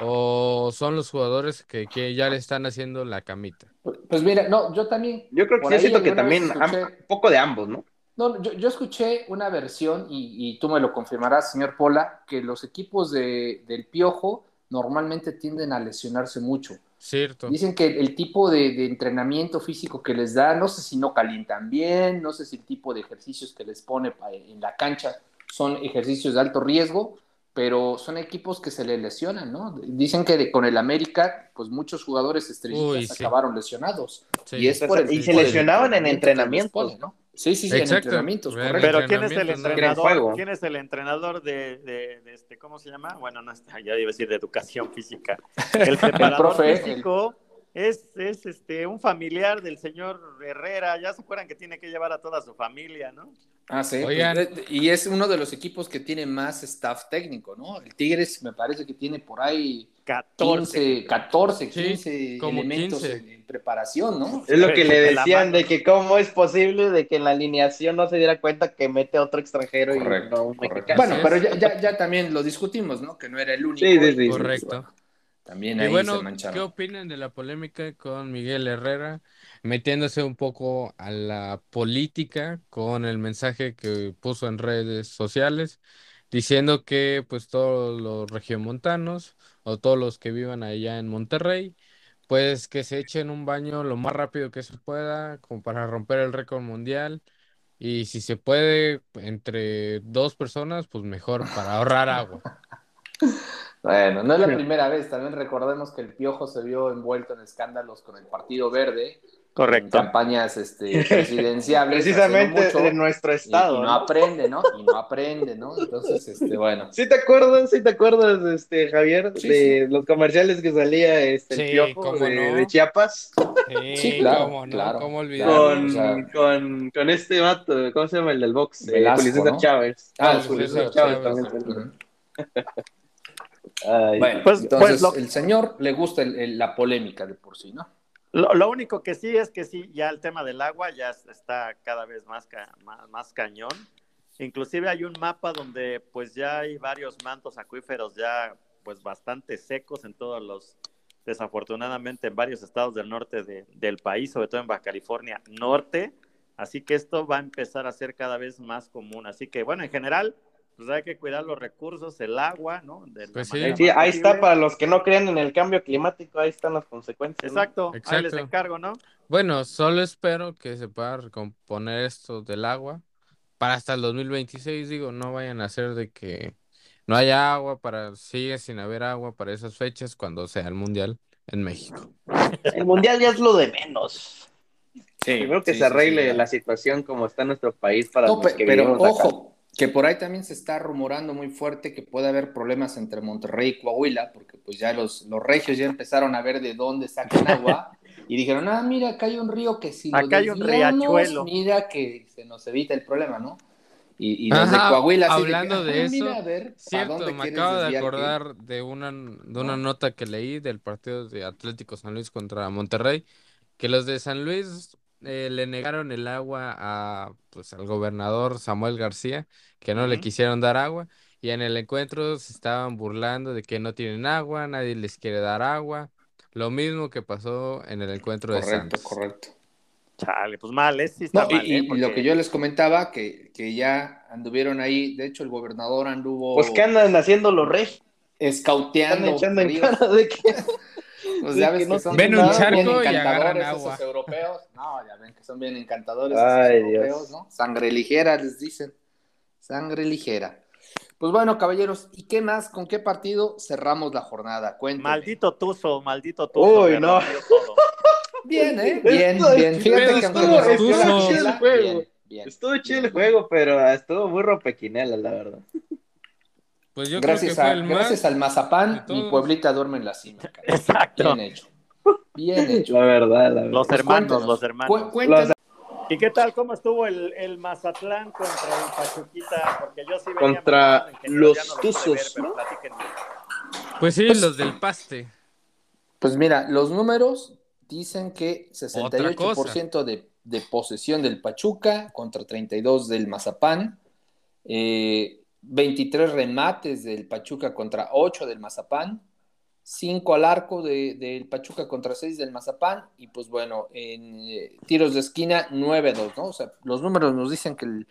o son los jugadores que, que, ya le están haciendo la camita. Pues mira, no, yo también. Yo creo que yo siento que también un poco de ambos, ¿no? No, yo, escuché una versión, y, tú me lo confirmarás, señor Pola, que los equipos de, del Piojo normalmente tienden a lesionarse mucho. Cierto. Dicen que el tipo de, entrenamiento físico que les da, no sé si no calientan bien, no sé si el tipo de ejercicios que les pone en la cancha son ejercicios de alto riesgo, pero son equipos que se le lesionan, ¿no? Dicen que con el América, pues muchos jugadores estrellitas acabaron lesionados. Y, es y se lesionaban en entrenamiento, ¿no? Sí, sí, sí, en entrenamientos, correcto. Pero ¿quién es el entrenador? ¿Quién es el entrenador de, de, este, ¿cómo se llama? Bueno, no, ya iba a decir de educación física. El preparador físico es, es este, un familiar del señor Herrera. Ya se acuerdan que tiene que llevar a toda su familia, ¿no? Ah, sí. Oigan, pues, y es uno de los equipos que tiene más staff técnico, ¿no? El Tigres me parece que tiene por ahí 14, 14 15 elementos En, preparación, ¿no? Es lo que le decían de que cómo es posible de que en la alineación no se diera cuenta que mete otro extranjero y no un mexicano. Bueno, pero ya, ya, también lo discutimos, ¿no? Que no era el único. Sí, sí, sí. Correcto. También ahí y bueno, ¿qué opinan de la polémica con Miguel Herrera? Metiéndose un poco a la política con el mensaje que puso en redes sociales, diciendo que pues todos los regiomontanos o todos los que vivan allá en Monterrey, pues que se echen un baño lo más rápido que se pueda, como para romper el récord mundial. Y si se puede, entre dos personas, pues mejor para ahorrar agua. Bueno, no es la primera vez. También recordemos que el Piojo se vio envuelto en escándalos con el Partido Verde Correcto. campañas este, presidenciales. Precisamente de nuestro estado. Y, no, aprende, ¿no? Y no aprende, ¿no? Entonces, este, bueno. ¿Sí te acuerdas, sí te acuerdas, este, Javier, de los comerciales que salía este, el piojo de, Chiapas? Sí, claro, cómo no, claro. ¿Cómo con, con, con, este vato, ¿cómo se llama el del box? Eh, Velasco, ¿no? Chávez. Ah, Julio César Chávez, también. bueno, pues, entonces pues el señor le gusta la polémica de por sí, ¿no? Lo, único que sí es que sí, ya el tema del agua ya está cada vez más, más, cañón. Inclusive hay un mapa donde pues ya hay varios mantos acuíferos ya pues bastante secos en todos los, desafortunadamente en varios estados del norte del país, sobre todo en Baja California Norte. Así que esto va a empezar a ser cada vez más común. Así que bueno, en general, pues hay que cuidar los recursos, el agua, ¿no? Pues sí. ahí está para los que no creen en el cambio climático, ahí están las consecuencias. Exacto, ahí les encargo, ¿no? Bueno, solo espero que se pueda recomponer esto del agua para hasta el 2026, digo, no vayan a hacer de que no haya agua para, sigue sin haber agua para esas fechas cuando sea el Mundial en México. El Mundial ya es lo de menos. Sí, Primero que se arregle la situación como está en nuestro país para los que pero ojo, que por ahí también se está rumorando muy fuerte que puede haber problemas entre Monterrey y Coahuila, porque pues ya los, los regios ya empezaron a ver de dónde sacan agua y dijeron, ah, mira, acá hay un río que si acá hay un riachuelo. mira que se nos evita el problema, ¿no? Y, y los de Coahuila hablando de, eso, cierto, me acabo de acordar de una de una nota que leí del partido de Atlético San Luis contra Monterrey, que los de San Luis eh, le negaron el agua a, pues, al gobernador Samuel García, que no le quisieron dar agua, y en el encuentro se estaban burlando de que no tienen agua, nadie les quiere dar agua. Lo mismo que pasó en el encuentro de Santos. Correcto, correcto. Chale, pues mal, ¿eh? Sí está mal, y, ¿eh? lo que yo les comentaba, que, que, ya anduvieron ahí, de hecho el gobernador anduvo... Pues que andan haciendo los reyes. Escauteando. echando en cara de que... Pues ya ves que son ven un charco y agarran agua. Esos europeos. No, ya ven que son bien encantadores Ay, esos europeos, ¿no? Sangre ligera les dicen. Sangre ligera. Pues bueno, caballeros, ¿y qué más? ¿Con qué partido cerramos la jornada? Cuéntame. Maldito Tuzo, maldito Tuzo. Uy, no. Bien, ¿eh? Bien, bien. Fíjate que estuvo, estuvo chido el juego. Bien, estuvo chido el juego, pero estuvo muy ropequinela, la verdad. Pues yo gracias, creo que fue el gracias al mazapán, mi pueblita duerme en la cima. Exacto. Bien hecho. Bien hecho. La verdad, la verdad. Los hermanos, los hermanos. ¿Y qué tal? ¿Cómo estuvo el, el, Mazatlán contra el Pachuquita? Porque yo sí veía Contra los Tuzos, ¿no? Pues sí, pues, los del paste. Pues mira, los números dicen que 68% de, de, posesión del Pachuca contra 32 del Mazapán. Eh, 23 remates del Pachuca contra 8 del Mazapán, 5 al arco del Pachuca contra 6 del Mazapán, y pues bueno, en eh, tiros de esquina 9-2, ¿no? O sea, los números nos dicen que el,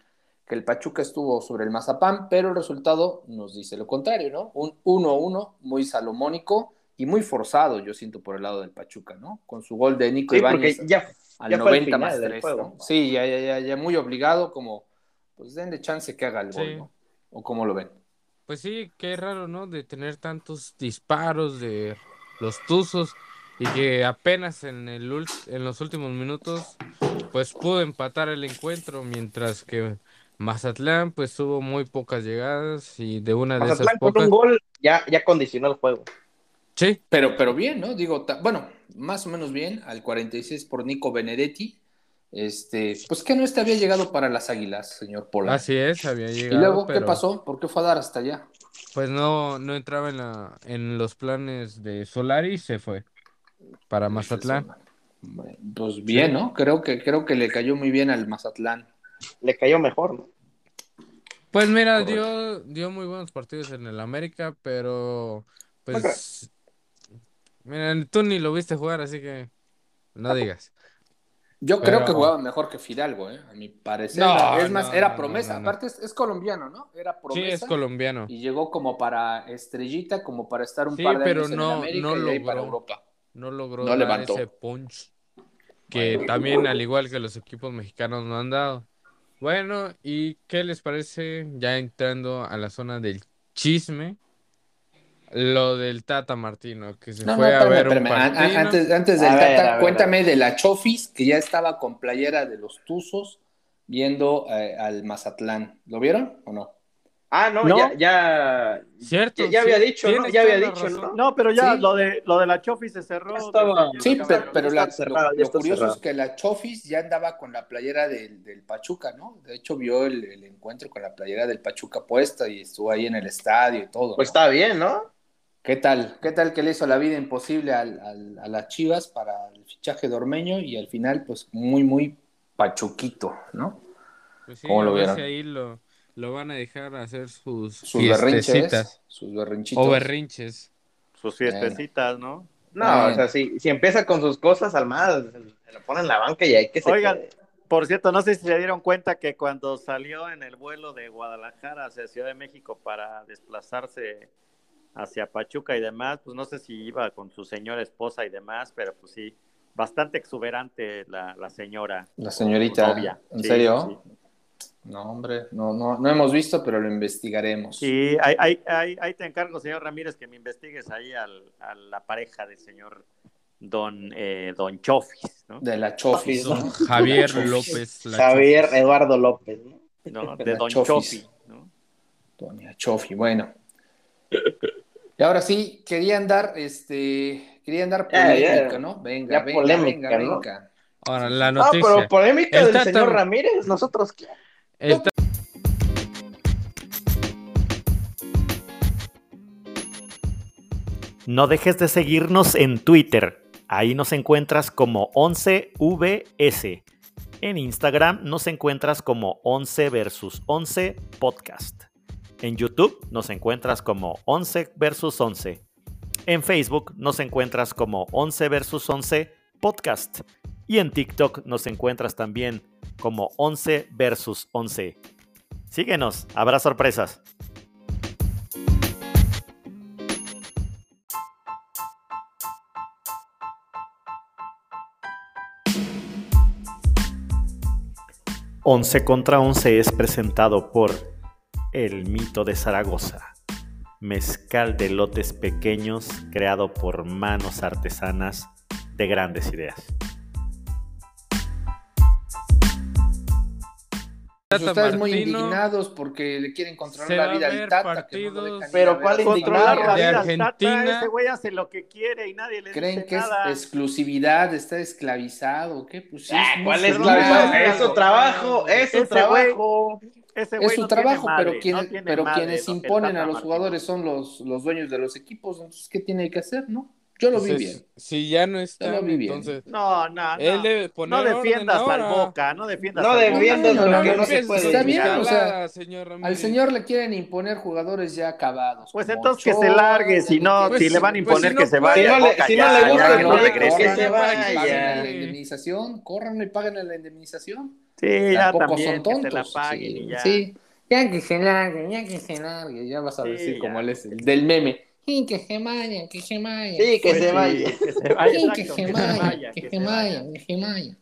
que el Pachuca estuvo sobre el Mazapán, pero el resultado nos dice lo contrario, ¿no? Un 1-1 muy salomónico y muy forzado, yo siento, por el lado del Pachuca, ¿no? Con su gol de Nico Ibáñez ya, al 90 más 3, ¿no? Sí, ya, ya, ya, muy obligado, como, pues denle chance que haga el gol, ¿no? ¿O cómo lo ven? Pues sí, qué raro, ¿no? De tener tantos disparos de los Tuzos y que apenas en, el en los últimos minutos pues pudo empatar el encuentro, mientras que Mazatlán pues tuvo muy pocas llegadas y de una de esas pocas... con un gol ya, ya condicionó el juego. Sí. Pero, pero bien, ¿no? Digo, bueno, más o menos bien, al 46 por Nico Benedetti, este, pues que no este había llegado para las Águilas, señor Pola. Así es, había llegado. ¿Y luego qué pasó? ¿Por qué fue a dar hasta allá? Pues no, no entraba en, la, en los planes de Solari y se fue para Mazatlán. Pues bien, ¿no? Creo que, creo que le cayó muy bien al Mazatlán. Le cayó mejor, ¿no? Pues mira, dio, dio muy buenos partidos en el América, pero pues mira, tú ni lo viste jugar, así que no digas. Yo creo que jugaba mejor que Fidalgo, ¿eh? a mi parecer. es más, era promesa. Aparte es, colombiano, ¿no? Era promesa. Sí, es colombiano. Y llegó como para estrellita, como para estar un par de pero años no, en América no logró, para Europa. No logró dar ese punch que también, al igual que los equipos mexicanos, no han dado. Bueno, ¿y qué les parece ya entrando a la zona del chisme? Lo del Tata Martino, que se fue a ver un partido. Antes, antes del Tata, cuéntame de la Chofis, que ya estaba con playera de los Tuzos viendo eh, al Mazatlán. ¿Lo vieron o no? Ah, no, ya, ya, Cierto, ya, había dicho, ¿no? Ya había dicho, ¿no? No, pero ya lo de lo de la Chofis se cerró. sí, pero, la, lo, curioso es que la Chofis ya andaba con la playera del, del Pachuca, ¿no? De hecho vio el, el, encuentro con la playera del Pachuca puesta y estuvo ahí en el estadio y todo. Pues está bien, ¿no? ¿Qué tal? ¿Qué tal que le hizo la vida imposible al, a las Chivas para el fichaje de Ormeño y al final, pues muy, muy pachuquito, ¿no? Pues sí, ¿Cómo lo vieron? Ahí lo, lo, van a dejar hacer sus, sus berrinches, sus berrinchitos. O berrinches. Sus fiestecitas, ¿no? No, o sea, si, si empieza con sus cosas armadas, se lo ponen en la banca y hay que se Oigan, por cierto, no sé si se dieron cuenta que cuando salió en el vuelo de Guadalajara hacia Ciudad de México para desplazarse hacia Pachuca y demás, pues no sé si iba con su señora esposa y demás, pero pues sí, bastante exuberante la, la señora. La señorita, ¿en serio? No, hombre, no, no, no hemos visto, pero lo investigaremos. Sí, ahí, ahí, te encargo, señor Ramírez, que me investigues ahí al, a la pareja del señor Don, eh, don Chofis, ¿no? De la Chofis, ¿no? Javier López. Javier Eduardo López, ¿no? no de, Don Chofi, ¿no? Doña Chofi, bueno. Y ahora sí, querían dar, este, querían dar polémica, ¿no? Venga, venga, polémica, venga, venga. Ahora, la noticia. Ah, pero polémica del señor Ramírez, nosotros qué. No dejes de seguirnos en Twitter. Ahí nos encuentras como 11VS. En Instagram nos encuentras como 11 versus 11 podcast. En YouTube nos encuentras como 11 versus 11. En Facebook nos encuentras como 11 versus 11 podcast. Y en TikTok nos encuentras también como 11 versus 11. Síguenos, habrá sorpresas. Once contra Once es presentado por El Mito de Zaragoza, mezcal de lotes pequeños creado por manos artesanas de grandes ideas. ustedes muy indignados porque le quieren controlar la vida al Tata. pero ¿cuál indignar la vida al Tata? Ese güey hace lo que quiere y nadie le ¿Creen que es exclusividad? ¿Está esclavizado? ¿Qué? Pues ah, ¿Cuál es esclavizado? Es su trabajo, es su trabajo. Es su trabajo, pero, pero quienes imponen a los jugadores son los, los dueños de los equipos. Entonces, ¿qué tiene que hacer, no? Yo lo vi bien. Si ya no está, lo vi bien. entonces. No, no, no. no defiendas al Boca, no defiendas no defiendas no, lo que no se puede. Está bien, o sea, al señor le quieren imponer jugadores ya acabados. Pues entonces que se largue, si no, pues si le van a imponer que se vaya. Si no le gusta, que se vaya. la indemnización, córranlo y paguen la indemnización. Sí, ya también, son. Que se la paguen y ya. Sí, ya que se largue, ya que se largue, ya vas a decir como él es el del meme que se vaya, que se vaya. Sí, que se vaya. Que se vaya, que se vaya, que se vaya, que se vaya.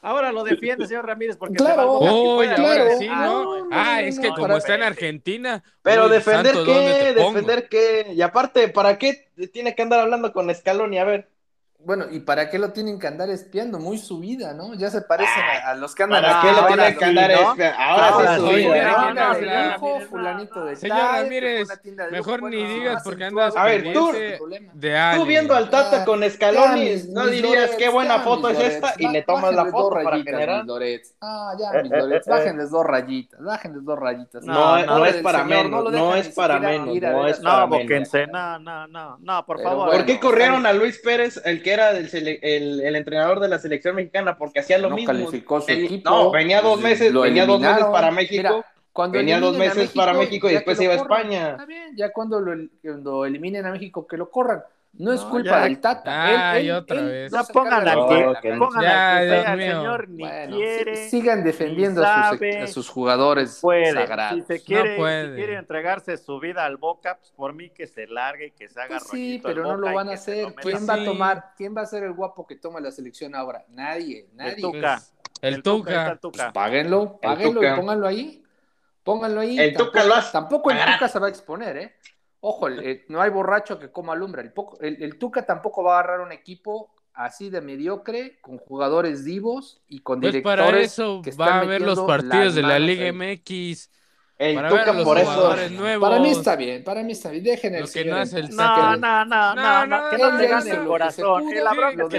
Ahora lo defiende, señor Ramírez, porque claro, se va oh, claro. sí, ¿no? Ah, es que como está en Argentina. Pero defender qué, defender qué. Y aparte, ¿para qué tiene que andar hablando con Scaloni? A ver. Bueno, ¿y para qué lo tienen que andar espiando? Muy su vida, ¿no? Ya se parecen a, los que andan ¿Para qué lo tienen que andar espiando? Ahora, sí, su vida. ¿no? fulanito de Señor Ramírez, mejor ni digas porque andas A ver, tú, tú viendo al Tata con Scaloni, no dirías qué buena foto es esta y le tomas la foto para generar. Ah, ya, mis Lorets, bájenles dos rayitas, bájenles dos rayitas. No, no es para menos, no es para menos, no es para menos. No, no, no, no, por favor. ¿Por qué corrieron a Luis Pérez, el que era el, el, entrenador de la selección mexicana porque hacía lo mismo. Calificó su equipo, no, venía dos meses, venía dos meses para México. cuando venía dos meses para México y después iba a España. Está bien, ya cuando lo, cuando eliminen a México, que lo corran. No es culpa del Tata. Ay, otra vez. No pongan al que, pongan al que señor ni quiere. Sigan defendiendo a, sus, jugadores sagrados. Si se quiere, si quiere entregarse su vida al Boca, pues por mí que se largue y que se haga pues Sí, pero no lo van a hacer. ¿Quién va a tomar? ¿Quién va a ser el guapo que toma la selección ahora? Nadie, nadie. El Tuca. el, Tuca. Pues páguenlo, páguenlo y pónganlo ahí. Pónganlo ahí. El Tuca lo hace. Tampoco el Tuca se va a exponer, ¿eh? Ojo, no hay borracho que coma alumbra. El, el, Tuca tampoco va a agarrar un equipo así de mediocre, con jugadores divos y con pues directores. Para eso va a ver los partidos de la Liga MX. El Tuca por eso. Para mí está bien, para mí está bien. Dejen el, que no, es el no, no, no, no, no, que no te gane el corazón.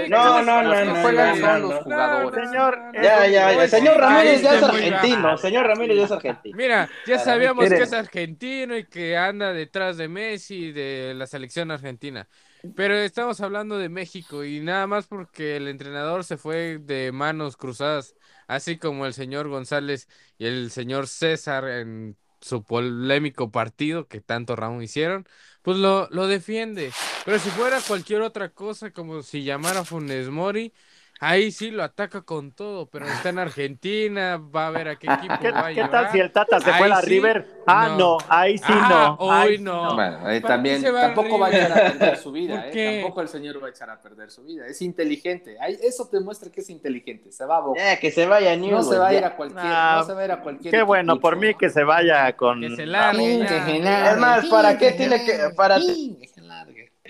No, no, no, no. Juegan los jugadores. Señor, ya, ya, señor Ramírez ya es argentino. Señor Ramírez ya es argentino. Mira, ya sabíamos que es argentino y que anda detrás de Messi y de la selección argentina. Pero estamos hablando de México y nada más porque el entrenador se fue de manos cruzadas así como el señor González y el señor César en su polémico partido que tanto Raúl hicieron, pues lo, lo defiende. Pero si fuera cualquier otra cosa, como si llamara Funes Mori, ahí sí lo ataca con todo, pero está en Argentina, va a ver a qué equipo va a ¿Qué tal si el Tata se fue a la River? Ah, no. ahí sí ah, no. Hoy no. Bueno, ahí también tampoco va a echar a perder su vida, ¿eh? Tampoco el señor va a echar a perder su vida. Es inteligente. eso te muestra que es inteligente. Se va a boca. que se vaya No se va a ir a cualquier, no se va a ir a cualquier Qué bueno, por mí que se vaya con que se largue. Es más, ¿para qué tiene que para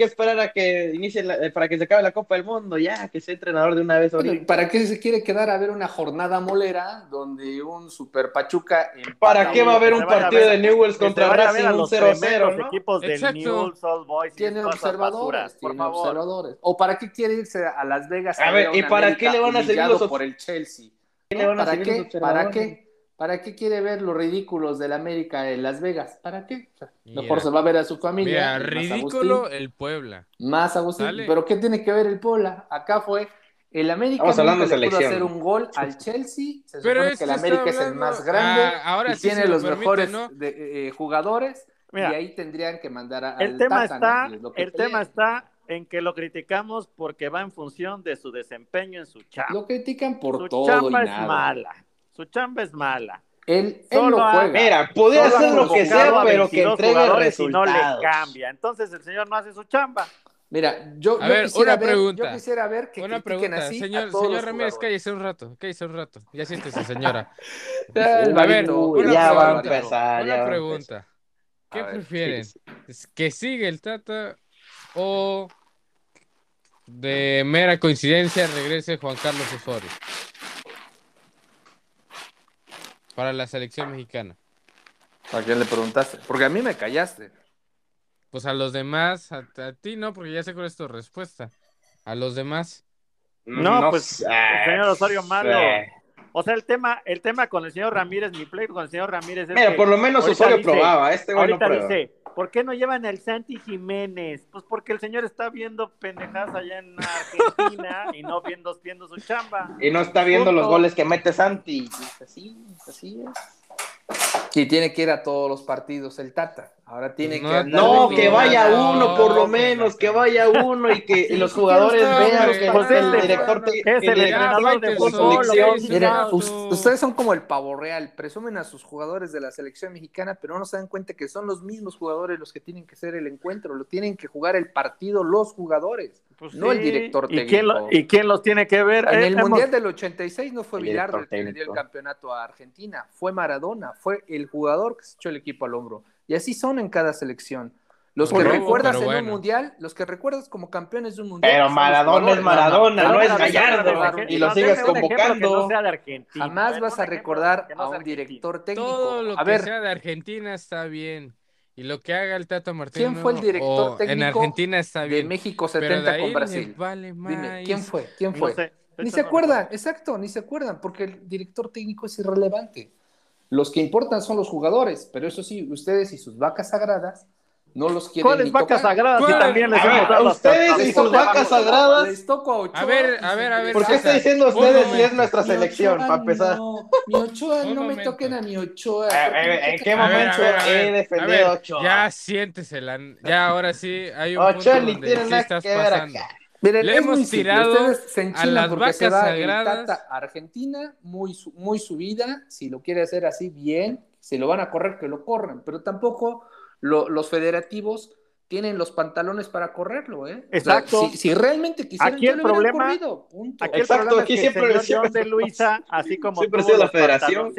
que esperar a que inicie eh, para que se acabe la Copa del Mundo, ya, que sea entrenador de una vez ahorita. ¿Para qué se quiere quedar a ver una jornada molera donde un Super Pachuca ¿Para qué va a haber un partido de Newells contra Racing un 0-0? ¿no? equipos del Newell's, Old Boys tiene observadores, tiene observadores. ¿O para qué quiere irse a Las Vegas a, ver, ¿y para qué le van a seguir los por el Chelsea? ¿Para qué? ¿Para qué? ¿Para qué quiere ver los ridículos del América en Las Vegas? ¿Para qué? mejor se va a ver a su familia. Mira, ridículo el Puebla. Más Agustín. ¿Pero qué tiene que ver el Puebla? Acá fue el América Vamos hablando de pudo hacer un gol al Chelsea. Se supone que el América es el más grande ah, ahora y tiene los mejores eh, jugadores. y ahí tendrían que mandar a, el tema está, El tema está en que lo criticamos porque va en función de su desempeño en su chamba. Lo critican por su todo chamba y nada. es mala. Su chamba es mala. Él, Solo lo juega. Mira, puede hacer lo que sea, pero que entregue resultados. Y no le cambia. Entonces el señor no hace su chamba. Mira, yo, a ver, quisiera, una ver, pregunta. yo quisiera ver que una pregunta. Así señor, señor Ramírez, cállese un rato, cállese un rato. Ya siéntese, señora. a ver, una ya pregunta, va a empezar. Una pregunta. ¿Qué prefieren? ¿Que sigue el Tata o de mera coincidencia regrese Juan Carlos Osorio? Para la selección mexicana. ¿A quién le preguntaste? Porque a mí me callaste. Pues a los demás, a, ti no, porque ya sé cuál es tu respuesta. A los demás. No, pues, el señor Osorio malo. O sea, el tema, el tema con el señor Ramírez, mi pleito con el señor Ramírez es Mira, por lo menos Osorio probaba, este bueno ahorita dice, ¿por qué no llevan el Santi Jiménez? Pues porque el señor está viendo pendejadas allá en Argentina y no viendo, viendo su chamba. Y no está viendo los goles que mete Santi. Así, así es. Y tiene que ir a todos los partidos el Tata. Ahora tiene que No, que vaya uno por lo menos, que vaya uno y que los jugadores vean que el director es el entrenador de fútbol. ustedes son como el pavo real, presumen a sus jugadores de la selección mexicana, pero no se dan cuenta que son los mismos jugadores los que tienen que hacer el encuentro, lo tienen que jugar el partido los jugadores, pues no el director técnico. ¿Y quién, los tiene que ver? En el Mundial del 86 no fue Villardo el que le dio el campeonato a Argentina, fue Maradona, fue el jugador que se echó el equipo al hombro. Y así son en cada selección. Los que recuerdas en un mundial, los que recuerdas como campeones de un mundial. Pero Maradona es Maradona, no, es Gallardo. Y lo sigues convocando. Jamás vas a recordar a un director técnico. Todo lo que sea de Argentina está bien. Y lo que haga el Tata Martino. ¿Quién fue el director técnico en Argentina está bien. de México 70 con Brasil? Dime, ¿quién fue? ¿Quién fue? ni se acuerdan, exacto, ni se acuerdan, porque el director técnico es irrelevante. Los que importan son los jugadores, pero eso sí, ustedes y sus vacas sagradas no los quieren ¿Cuáles vacas sagradas? También les hemos dado ustedes y sus vacas sagradas. Les toco a Ochoa. A ver, a ver, a ver. ¿Por qué está diciendo ustedes si es nuestra selección, para empezar? mi Ochoa, no me toquen a mi Ochoa. ¿En qué momento he defendido a Ochoa? Ya siéntese, ya ahora sí hay un Ochoa punto donde sí estás pasando. Miren, Le hemos tirado a las vacas sagradas. Argentina, muy, muy subida. Si lo quiere hacer así, bien. Si lo van a correr, que lo corran. Pero tampoco los federativos tienen los pantalones para correrlo, ¿eh? Exacto. si, realmente quisieran, aquí el problema, corrido, punto. Aquí el Exacto, aquí siempre el señor de Luisa, así como siempre tuvo la federación,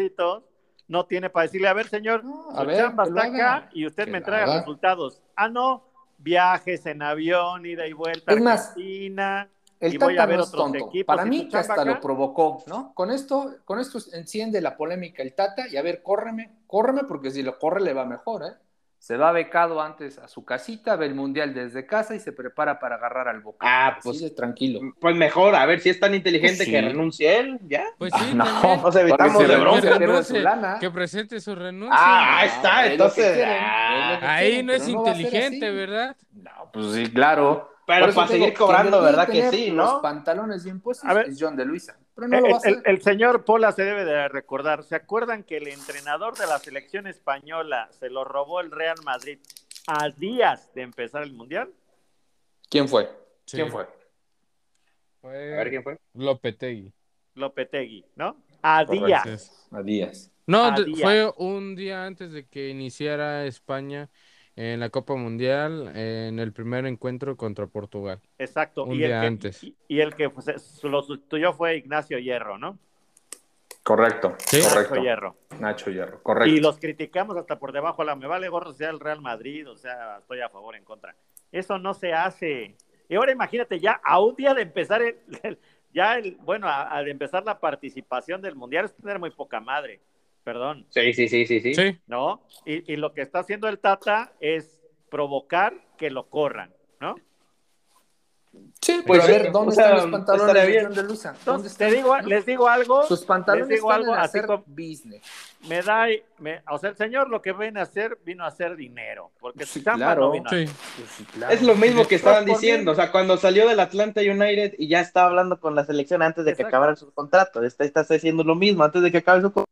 no tiene para decirle, a ver, señor, a ver, chamba está acá y usted me entrega resultados. Ah, no, viajes en avión, ida y vuelta a Argentina. El y voy a ver no tonto. Para mí que hasta lo provocó, ¿no? Con esto, con esto enciende la polémica el Tata y a ver, córreme, córreme porque si lo corre le va mejor, ¿eh? Se va becado antes a su casita, ve el mundial desde casa y se prepara para agarrar al boca. Ah, pues tranquilo. Pues mejor, a ver si es tan inteligente que renuncie él, ¿ya? Pues sí, no, nos evitamos de bronca. Que, presente su renuncia. Ah, ahí está, entonces. ahí no es inteligente, ¿verdad? No, pues sí, claro. Pero para seguir cobrando, ¿verdad que sí, no? Los pantalones bien puestos a ver, es John de Luisa. el, señor Pola se debe de recordar. ¿Se acuerdan que el entrenador de la selección española se lo robó el Real Madrid a días de empezar el Mundial? ¿Quién fue? ¿Quién fue? a ver quién fue. Lopetegui. Lopetegui, ¿no? A Díaz. A Díaz. No, fue un día antes de que iniciara España en la Copa Mundial en el primer encuentro contra Portugal. Exacto. Un día antes. Y, el que pues, lo sustituyó fue Ignacio Hierro, ¿no? Correcto, correcto. Nacho Hierro. Nacho Hierro, correcto. Y los criticamos hasta por debajo, la me vale gorro sea el Real Madrid, o sea, estoy a favor, en contra. Eso no se hace. Y ahora imagínate, ya a un día de empezar, el, ya el, bueno, al empezar la participación del Mundial es tener muy poca madre, perdón. Sí, sí, sí, sí, sí. ¿No? Y, y lo que está haciendo el Tata es provocar que lo corran, ¿no? Sí, pues a ver, ¿dónde están los pantalones de Luisa? Entonces, te digo, les digo algo. Sus pantalones les digo algo, así como business. Me da, me, o sea, el señor lo que viene a hacer, vino a hacer dinero. Porque sí, claro. no sí. Es lo mismo que estaban diciendo. O sea, cuando salió del Atlanta United y ya estaba hablando con la selección antes de que acabara su contrato. Está, está haciendo lo mismo antes de que acabe su contrato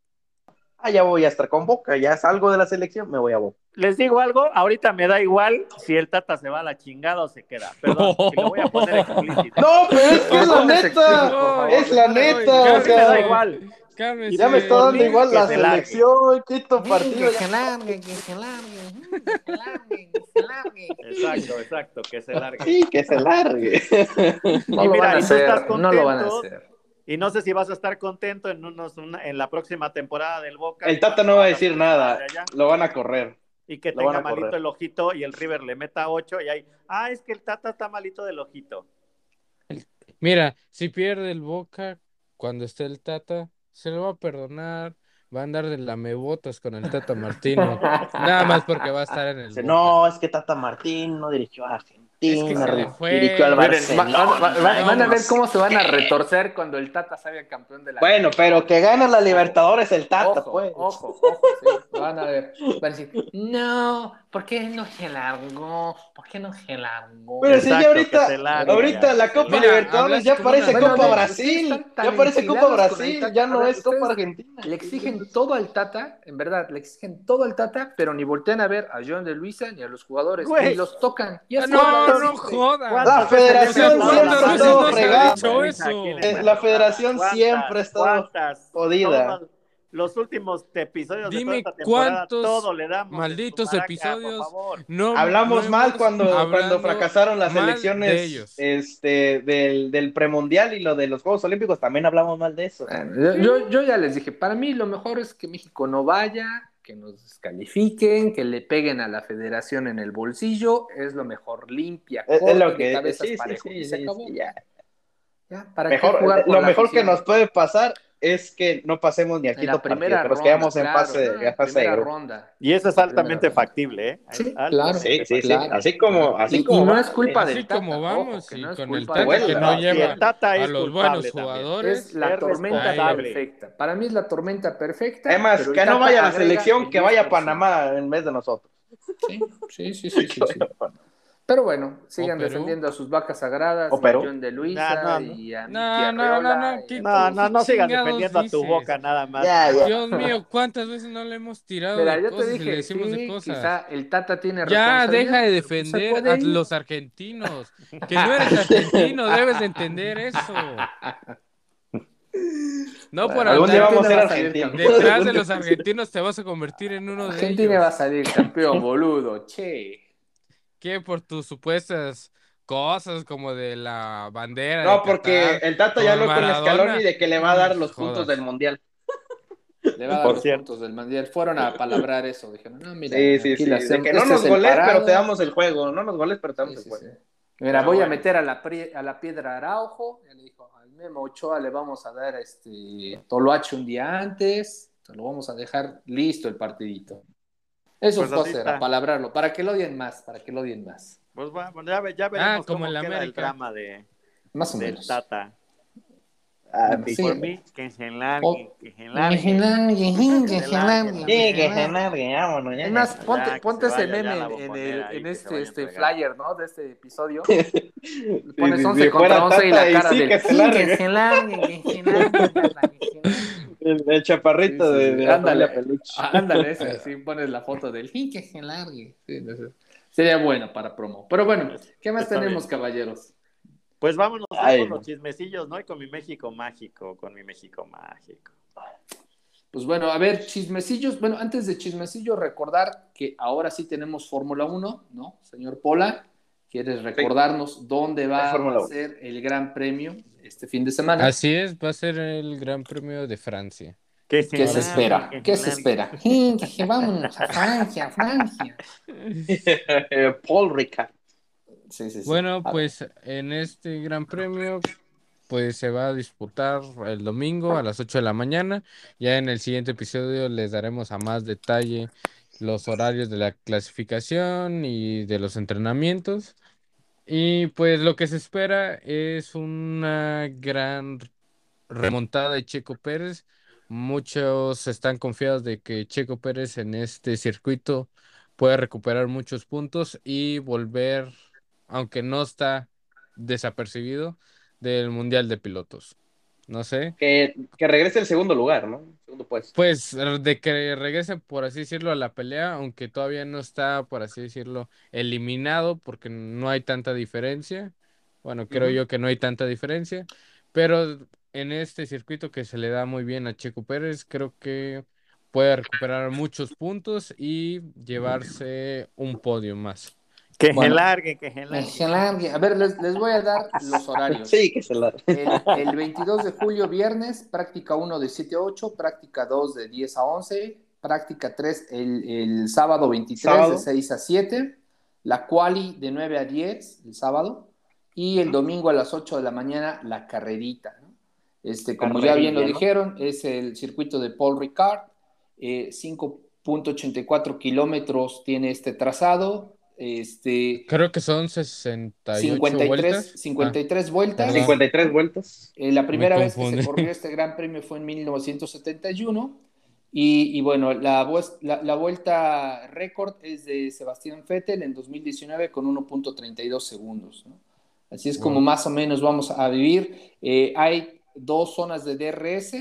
ah, ya voy a estar con Boca, ya salgo de la selección, me voy a Boca. Les digo algo, ahorita me da igual si el Tata se va a la chingada o se queda. Perdón, lo voy a poner explícito. No, pero es que es la neta, es la neta, o sea, me da igual. Y ya me está dando igual la selección, quito partido. Que se largue, que se largue, que se largue, que se largue. Exacto, exacto, que se largue. Sí, que se largue. No, lo, van a hacer, no lo van a hacer. Y no sé si vas a estar contento en, unos, en la próxima temporada del Boca. El Tata no va a decir nada, lo van a correr. Y que tenga malito el ojito y el River le meta ocho y ahí, ah, es que el Tata está malito del ojito. Mira, si pierde el Boca cuando esté el Tata, se lo va a perdonar, va a andar de lamebotas con el Tata Martino, nada más porque va a estar en el No, es que Tata Martín no dirigió a Argentina al van a ver cómo se van a retorcer cuando el Tata salga campeón de la Bueno, pero que gana la Libertadores el Tata, ojo, pues. Ojo, ojo, Van a ver. Van a decir, no, ¿por qué no se largó? ¿Por qué no se largó? Pero si ya ahorita, ahorita la Copa Libertadores ya parece Copa Brasil. Ya parece Copa Brasil, ya no es Copa Argentina. Le exigen todo al Tata, en verdad, le exigen todo al Tata, pero ni voltean a ver a John de Luisa ni a los jugadores, ni los tocan. Ya no, no jodas. La federación siempre ha estado fregada. La federación siempre ha estado jodida. los últimos episodios Dime de toda esta cuántos todo le damos malditos episodios no hablamos mal cuando, cuando fracasaron las elecciones este del, del, premundial y lo de los Juegos Olímpicos también hablamos mal de eso. Yo, yo ya les dije para mí lo mejor es que México no vaya que nos descalifiquen, que le peguen a la federación en el bolsillo, es lo mejor, limpia, es, lo que sí, sí, sí, ya. ¿para mejor, lo mejor que nos puede pasar es que no pasemos ni al quinto partido, pero nos quedamos en fase, de ronda. Y eso es altamente factible, ¿eh? Sí, claro. Sí, sí, sí. Así como, así como. no es culpa del Tata. como vamos, y con el Tata que no lleva a los buenos jugadores. Es la tormenta perfecta. Para mí es la tormenta perfecta. Además, que no vaya a la selección, que vaya a Panamá en vez de nosotros. Sí, sí, sí, sí. Pero bueno, sigan defendiendo a sus vacas sagradas, a John de Luisa y a no, no, no, no, no, no, no sigas defendiendo a tu boca nada más. Dios mío, ¿cuántas veces no le hemos tirado Mira, de yo te dije, y le decimos de cosas? Quizá el Tata tiene Ya, deja de defender a los argentinos. Que no eres argentino, debes de entender eso. No por algún día vamos a ser argentinos. Detrás de los argentinos te vas a convertir en uno de ellos. Argentina va a salir campeón, boludo, che. ¿Qué? Por tus supuestas cosas como de la bandera. No, porque el Tata ya habló con Scaloni de que le va a dar los puntos del Mundial. Le va a dar los puntos del Mundial. Fueron a palabrar eso. Dijeron, no, mira, sí, sí, sí. De que no este nos goles, pero te damos el juego. No nos goles, pero te damos el juego. Mira, voy a meter a la, a la piedra Araujo. Ya le dijo, al Memo Ochoa le vamos a dar este Toloache un día antes. Lo vamos a dejar listo el partidito. Eso pues es a palabrarlo, para que lo odien más, para que lo odien más. Pues bueno, ya, ya veremos ah, como cómo queda el drama de, más o menos. Tata. Ah, sí. Por mí, que se enlargue, que se enlargue. Que se enlargue, que se enlargue. Sí, que se enlargue, vámonos. Es más, ponte, ponte ese meme en, el, en este, este flyer, ¿no? De este episodio. Pones 11 contra 11 y la cara del... Que se enlargue, que se enlargue, que se enlargue. El, chaparrito de, de ándale, peluche. Ándale, ese, sí, pones la foto del que se largue. Sí, sería bueno para promo. Pero bueno, ¿qué más tenemos, caballeros? Pues vámonos con los chismecillos, ¿no? Y con mi México mágico, con mi México mágico. Pues bueno, a ver, chismecillos. Bueno, antes de chismecillos, recordar que ahora sí tenemos Fórmula 1, ¿no? Señor Pola, ¿quieres recordarnos dónde va a ser el Gran Premio este fin de semana? Así es, va a ser el Gran Premio de Francia. ¿Qué se, espera? ¿Qué se espera? Vámonos a Francia, Francia. Paul Ricard. Bueno, pues en este Gran Premio pues se va a disputar el domingo a las 8 de la mañana. Ya en el siguiente episodio les daremos a más detalle los horarios de la clasificación y de los entrenamientos. Y pues lo que se espera es una gran remontada de Checo Pérez. Muchos están confiados de que Checo Pérez en este circuito puede recuperar muchos puntos y volver, aunque no está desapercibido, del Mundial de Pilotos. No sé. Que, regrese el segundo lugar, ¿no? Segundo puesto. Pues de que regrese, por así decirlo, a la pelea, aunque todavía no está, por así decirlo, eliminado, porque no hay tanta diferencia. Bueno, creo yo que no hay tanta diferencia. Pero en este circuito que se le da muy bien a Checo Pérez, creo que puede recuperar muchos puntos y llevarse un podio más. Que se largue, que se largue. A ver, les, voy a dar los horarios. Sí, que se largue. El, 22 de julio, viernes, práctica 1 de 7 a 8, práctica 2 de 10 a 11, práctica 3 el, sábado 23 de 6 a 7, la quali de 9 a 10 el sábado, y el domingo a las 8 de la mañana la carrerita. Este, como ya bien lo dijeron, es el circuito de Paul Ricard, eh, 5.84 kilómetros tiene este trazado, este, Creo que son 68 53 vueltas. 53 ah, vueltas. 53 vueltas. Eh, la primera vez que se corrió este gran premio fue en 1971. Y, y bueno, la, la, vuelta récord es de Sebastián Vettel en 2019 con 1.32 segundos. Así es como más o menos vamos a vivir. Eh, hay dos zonas de DRS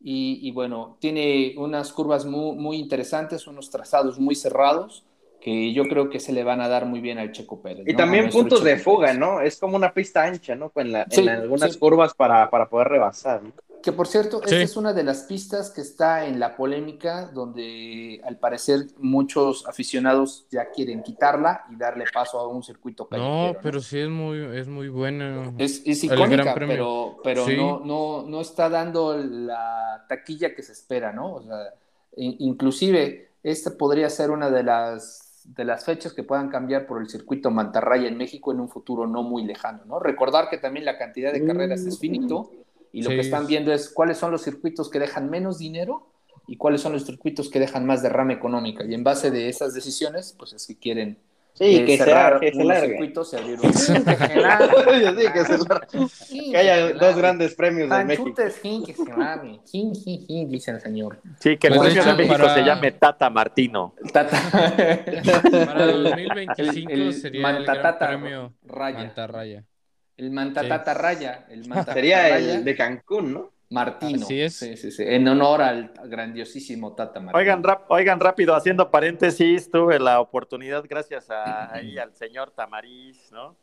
y, y, bueno, tiene unas curvas muy, muy interesantes, unos trazados muy cerrados que yo creo que se le van a dar muy bien al Checo Pérez. Y también puntos de fuga, ¿no? Es como una pista ancha, ¿no? En, en algunas curvas para, para, poder rebasar. ¿no? Que por cierto, esta es una de las pistas que está en la polémica, donde al parecer muchos aficionados ya quieren quitarla y darle paso a un circuito No, pero sí es muy, es muy buena. Es, es icónica, pero, pero no, no, no está dando la taquilla que se espera, ¿no? O sea, inclusive esta podría ser una de las de las fechas que puedan cambiar por el circuito Mantarraya en México en un futuro no muy lejano, ¿no? Recordar que también la cantidad de carreras es finito y lo que están viendo es cuáles son los circuitos que dejan menos dinero y cuáles son los circuitos que dejan más derrama económica. Y en base de esas decisiones, pues es que quieren Sí, que, cerrar que se largue. Circuitos, se abrieron. sí, que se largue. que haya dos grandes premios de México. Sí, que se largue. Sí, sí, sí, dice el señor. Sí, que el pues premio de México se llame Tata Martino. Tata. para el 2025 el, sería el gran premio Raya. Mantarraya. El Mantatata Raya. El Sería el de Cancún, ¿no? Martino. Sí, es. Sí, sí, en honor al grandiosísimo Tata Martino. Oigan, oigan rápido, haciendo paréntesis, tuve la oportunidad, gracias a, ahí al señor Tamariz, ¿no?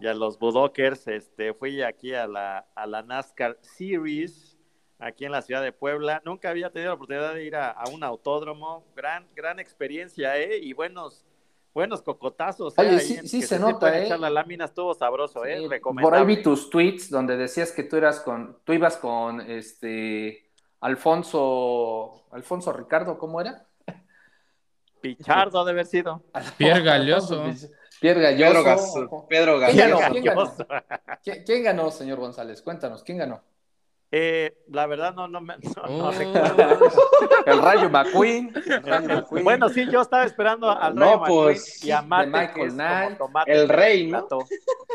Y a los Budokers, este, fui aquí a la, a la NASCAR Series, aquí en la ciudad de Puebla. Nunca había tenido la oportunidad de ir a, a un autódromo. Gran, gran experiencia, ¿eh? Y buenos, buenos cocotazos. ¿eh? Oye, sí, sí se, nota, ¿eh? Echar la lámina estuvo sabroso, ¿eh? Por ahí vi tus tweets donde decías que tú eras con, tú ibas con este Alfonso, Alfonso Ricardo, ¿cómo era? Pichardo debe haber sido. Pierre Galloso. Pierre Galloso. Pedro Galloso. ¿Quién ganó, señor González? Cuéntanos, ¿quién ganó? Eh, la verdad no, no me oh. El Rayo McQueen, Bueno, sí, yo estaba esperando al Rayo pues, y a Michael Knight, el rey, ¿no?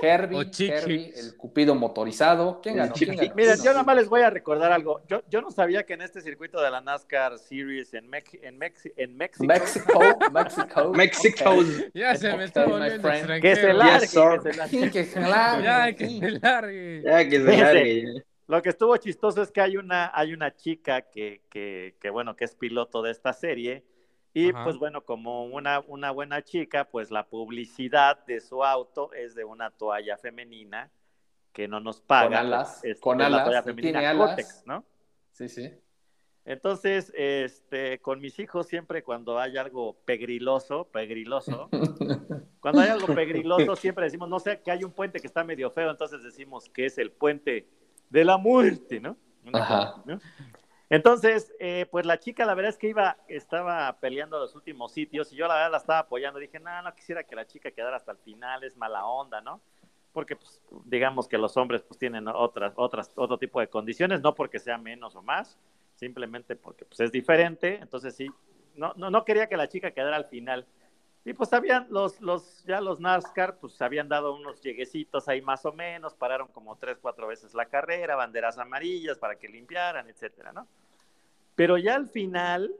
Herbie, Herbie, el cupido motorizado. ¿Quién ganó? Miren, yo nada más les voy a recordar algo. Yo, yo no sabía que en este circuito de la NASCAR Series en, en, en México. México, México. México. Ya se me está volviendo extranjero. Que se largue. que se largue. Ya, que se largue. Ya, que se largue. Lo que estuvo chistoso es que hay una, hay una chica que, que, que, bueno, que es piloto de esta serie Y pues bueno, como una, una buena chica, pues la publicidad de su auto es de una toalla femenina que no nos paga. Con alas, con alas, toalla femenina tiene alas. ¿no? Sí, sí. Entonces, este, con mis hijos siempre cuando hay algo pegriloso, pegriloso, cuando hay algo pegriloso siempre decimos, no sé, que hay un puente que está medio feo, entonces decimos que es el puente de la muerte, ¿no? Ajá. Entonces, eh, pues la chica, la verdad es que iba, estaba peleando los últimos sitios y yo la verdad la estaba apoyando. Dije, no, no quisiera que la chica quedara hasta el final, es mala onda, ¿no? Porque, pues, digamos que los hombres, pues, tienen otras, otras, otro tipo de condiciones, no porque sea menos o más, simplemente porque, pues, es diferente. Entonces, sí, no, no, no quería que la chica quedara al final. Y pues habían los, los, ya los NASCAR, pues habían dado unos lleguecitos ahí más o menos, pararon como tres, cuatro veces la carrera, banderas amarillas para que limpiaran, etcétera, ¿no? Pero ya al final,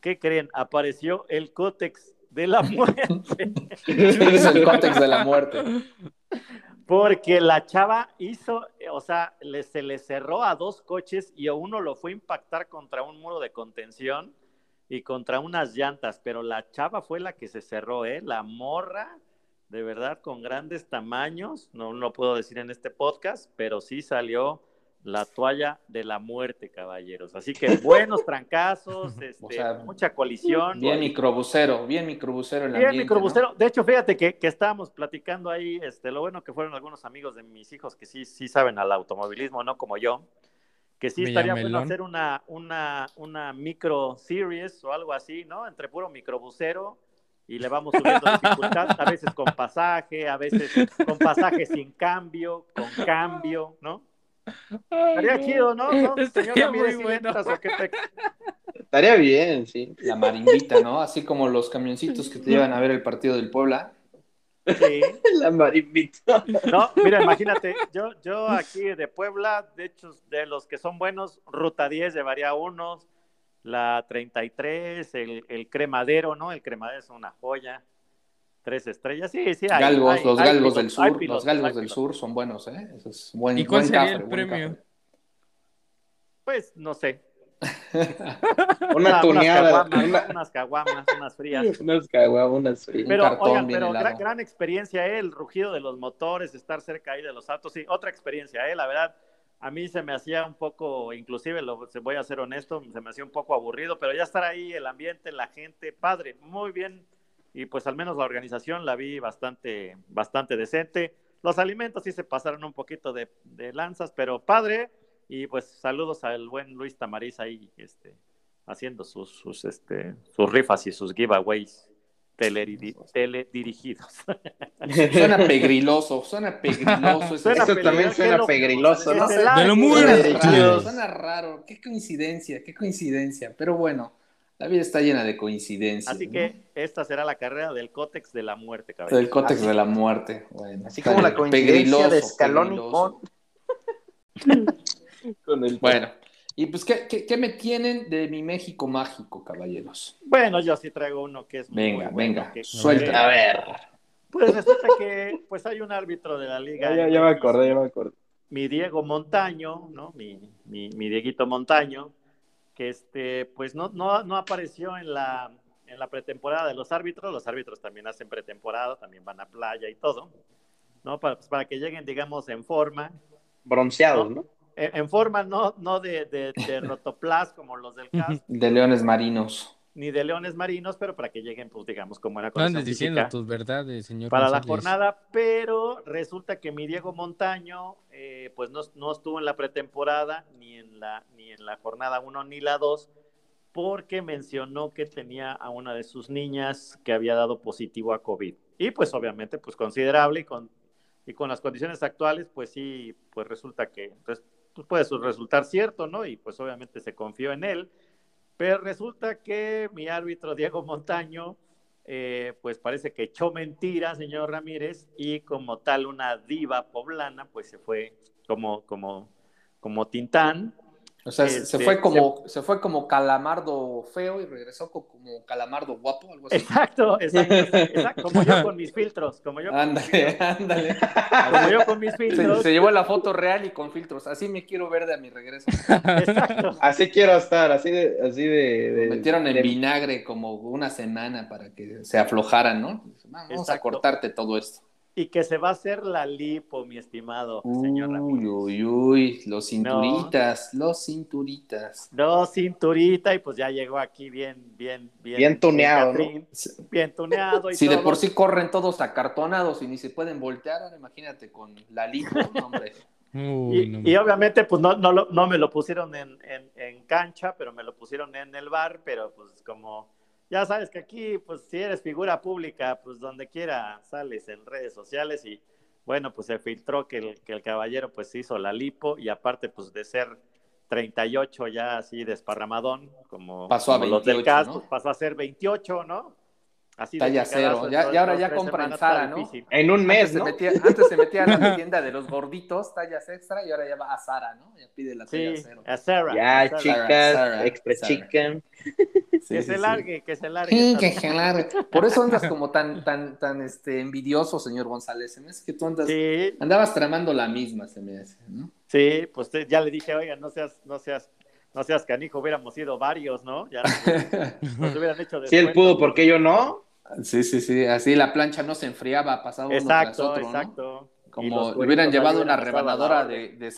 ¿qué creen? Apareció el cótex de la muerte. es el cótex de la muerte. Porque la chava hizo, o sea, se le cerró a dos coches y a uno lo fue a impactar contra un muro de contención y contra unas llantas, pero la chava fue la que se cerró, ¿eh? La morra, de verdad, con grandes tamaños, no lo puedo decir en este podcast, pero sí salió la toalla de la muerte, caballeros. Así que buenos trancazos, este, mucha colisión. Bien microbusero, bien microbusero en la Bien microbusero. De hecho, fíjate que, que, estábamos platicando ahí, este, lo bueno que fueron algunos amigos de mis hijos que sí, sí saben al automovilismo, no como yo, que sí estaría bueno hacer una, una, una micro series o algo así, ¿no? Entre puro microbusero y le vamos subiendo dificultad, a veces con pasaje, a veces con pasaje sin cambio, con cambio, ¿no? Estaría chido, ¿no? ¿No? Estaría muy bueno. Estaría bien, sí. La marimbita, ¿no? Así como los camioncitos que te llevan a ver el partido del Puebla. Sí. La marimbita. No, mira, imagínate, yo, yo aquí de Puebla, de hecho, de los que son buenos, Ruta 10 llevaría unos, la 33, el, el cremadero, ¿no? El cremadero es una joya. Tres estrellas, sí, sí. Hay, galgos, los galgos del sur, los galgos del sur son buenos, ¿eh? Eso es buen, ¿Y cuál sería el premio? Pues no sé. una tuneada. Unas caguamas, unas frías. unas caguamas, unas frías. Pero, oigan, pero gran, gran, experiencia, ¿eh? el rugido de los motores, estar cerca ahí de los autos, sí, otra experiencia, ¿eh? la verdad. A mí se me hacía un poco, inclusive, lo, voy a ser honesto, se me hacía un poco aburrido, pero ya estar ahí, el ambiente, la gente, padre, muy bien y pues al menos la organización la vi bastante, bastante decente. Los alimentos sí se pasaron un poquito de, lanzas, pero padre. Y pues saludos al buen Luis Tamariz ahí, este, haciendo sus, sus, este, sus rifas y sus giveaways teledirigidos. Suena pegriloso, suena pegriloso. Eso también suena pegriloso, ¿no? De lo muy Suena raro, qué coincidencia, qué coincidencia, pero bueno. La vida está llena de coincidencias. Así que esta será la carrera del cótex de la muerte, cabrón. Del cótex de la muerte. Bueno, Así como la coincidencia de Scaloni con... el... Bueno, y pues, ¿qué, ¿qué, me tienen de mi México mágico, caballeros? Bueno, yo sí traigo uno que es Venga, venga, suelta. A ver. Pues resulta que pues hay un árbitro de la liga. Ya, ya me acordé, ya me acordé. Mi Diego Montaño, ¿no? Mi, mi, mi Dieguito Montaño, que este, pues no, no, no apareció en la, en la pretemporada de los árbitros. Los árbitros también hacen pretemporada, también van a playa y todo, ¿no? Para, pues, para que lleguen, digamos, en forma. Bronceados, ¿no? En, forma no, no de, de, de rotoplas como los del cast. De leones marinos ni de leones marinos, pero para que lleguen, pues digamos, como era con Andes diciendo tus verdades, señor. Para la jornada, pero resulta que mi Diego Montaño, eh, pues no, no, estuvo en la pretemporada, ni en la, ni en la jornada 1 ni la 2, porque mencionó que tenía a una de sus niñas que había dado positivo a COVID. Y pues obviamente, pues considerable y con, y con las condiciones actuales, pues sí, pues resulta que pues, pues puede resultar cierto, ¿no? Y pues obviamente se confió en él pero resulta que mi árbitro Diego Montaño, eh, pues parece que echó mentira, señor Ramírez, y como tal una diva poblana, pues se fue como, como, como Tintán. O sea, se este, fue como se... fue como calamardo feo y regresó como calamardo guapo, algo así. Exacto, exacto, exacto, como yo con mis filtros, como yo. Ándale, ándale. Como yo con mis filtros. Se, llevó la foto real y con filtros. Así me quiero ver de a mi regreso. Exacto. Así quiero estar, así de, así de. metieron en vinagre como una semana para que se aflojaran, ¿no? Vamos a cortarte todo esto. Y que se va a hacer la lipo, mi estimado señor Uy, uy, uy, los cinturitas, los cinturitas. Los cinturita y pues ya llegó aquí bien, bien, bien. Bien tuneado. Bien tuneado. Y si de por sí corren todos acartonados y ni se pueden voltear, imagínate con la lipo, hombre. y, obviamente, pues no, no, no me lo pusieron en, en, en cancha, pero me lo pusieron en el bar, pero pues como ya sabes que aquí, pues si eres figura pública, pues donde quiera sales en redes sociales y bueno, pues se filtró que el, que el caballero pues hizo la lipo y aparte pues de ser 38 ya así desparramadón, como, pasó a los del caso, pues, pasó a ser 28, ¿no? Así Talla cero. Ya, y ahora ya compran Sara, ¿no? En un mes, antes, se metía, antes se metía a la tienda de los gorditos, tallas extra, y ahora ya va a Sara, ¿no? Ya pide la talla sí, cero. A Sara. Ya, chicas, Express Chicken. Que se largue, que se largue. Sí, que se largue. Por eso andas como tan, tan, tan este, envidioso, señor González. Es que tú andas, andabas tramando la misma, se me hace, ¿no? Sí, pues ya le dije, oiga, no seas, no seas no seas canijo, hubiéramos sido varios, ¿no? Ya nos, hubieran hecho Si él pudo, ¿por qué yo no? Sí, sí, sí, así la plancha no se enfriaba, pasaba uno tras otro, exacto. Como hubieran llevado una rebanadora de, de,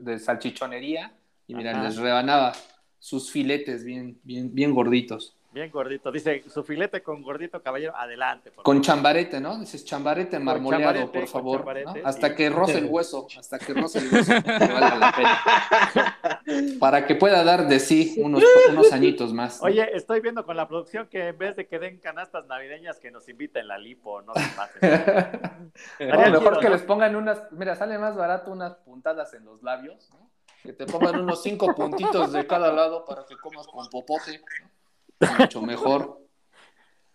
de salchichonería y miren, les rebanaba sus filetes bien, bien, bien gorditos. Bien gordito. Dice, su filete con gordito, caballero, adelante. con chambarete, ¿no? Dices chambarete marmoleado, por favor. Hasta que roce el hueso, hasta que roce el hueso, la pena. Para que pueda dar de sí unos, unos añitos más. Oye, estoy viendo con la producción que en vez de que den canastas navideñas, que nos inviten la lipo, no se pasen. mejor que les pongan unas, mira, sale más barato unas puntadas en los labios, ¿no? Que te pongan unos cinco puntitos de cada lado para que comas con popote, ¿no? mucho mejor.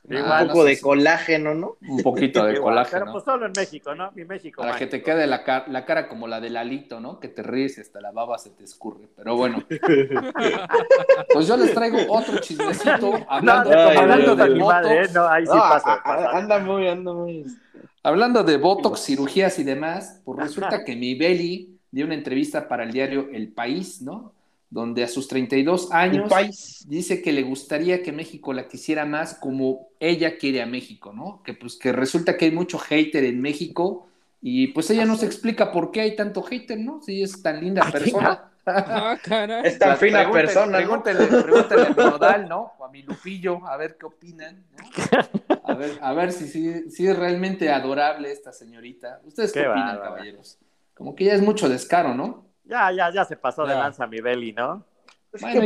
un poco de colágeno, ¿no? Un poquito de colágeno. Pero pues solo en México, ¿no? Mi México. Para que te quede la, cara como la del alito, ¿no? Que te ríes y hasta la baba se te escurre. Pero bueno. pues yo les traigo otro chismecito. Hablando, hablando de Botox. ¿eh? No, ahí sí pasa, Anda muy, anda muy. Hablando de Botox, cirugías y demás, pues resulta que mi Beli dio una entrevista para el diario El País, ¿no? donde a sus 32 años dice que le gustaría que México la quisiera más como ella quiere a México, ¿no? Que pues que resulta que hay mucho hater en México y pues ella no se explica por qué hay tanto hater, ¿no? Si es tan linda persona. Ah, es tan fina persona. Pregúntele, pregúntele a mi Nodal, ¿no? O a mi Lupillo, a ver qué opinan, ¿no? A ver, a ver si, si, si es realmente adorable esta señorita. ¿Ustedes qué, opinan, caballeros? Como que ya es mucho descaro, ¿no? Ya, ya, ya se pasó de lanza mi Belly, ¿no?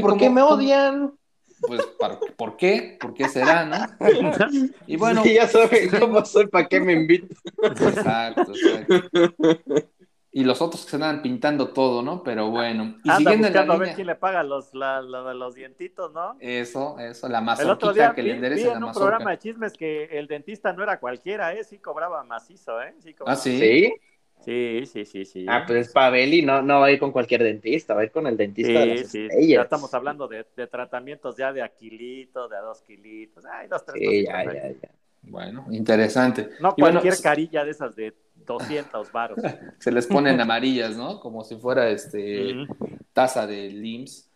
¿Por qué me odian? Pues, ¿por qué? ¿Por qué será, no? Y bueno. ya saben cómo soy, ¿para qué me invito? Exacto, exacto. Y los otros que se andan pintando todo, ¿no? Pero bueno. Y siguiendo buscando a ver quién le paga los, la, los dientitos, ¿no? Eso, eso, la mazorquita que le endereza la en un programa de chismes que el dentista no era cualquiera, ¿eh? Sí cobraba macizo, ¿eh? Sí ¿Ah, sí? ¿Sí? Sí, sí, sí, sí. Ah, pues es Pavelli, no, no va a ir con cualquier dentista, va a ir con el dentista de las sí. Ya estamos hablando de, tratamientos ya de aquilito, de a dos kilitos. Ay, dos, tres sí, ya, ya, ya. Bueno, interesante. No cualquier carilla de esas de 200 varos. Se les ponen amarillas, ¿no? Como si fuera este taza de LIMS.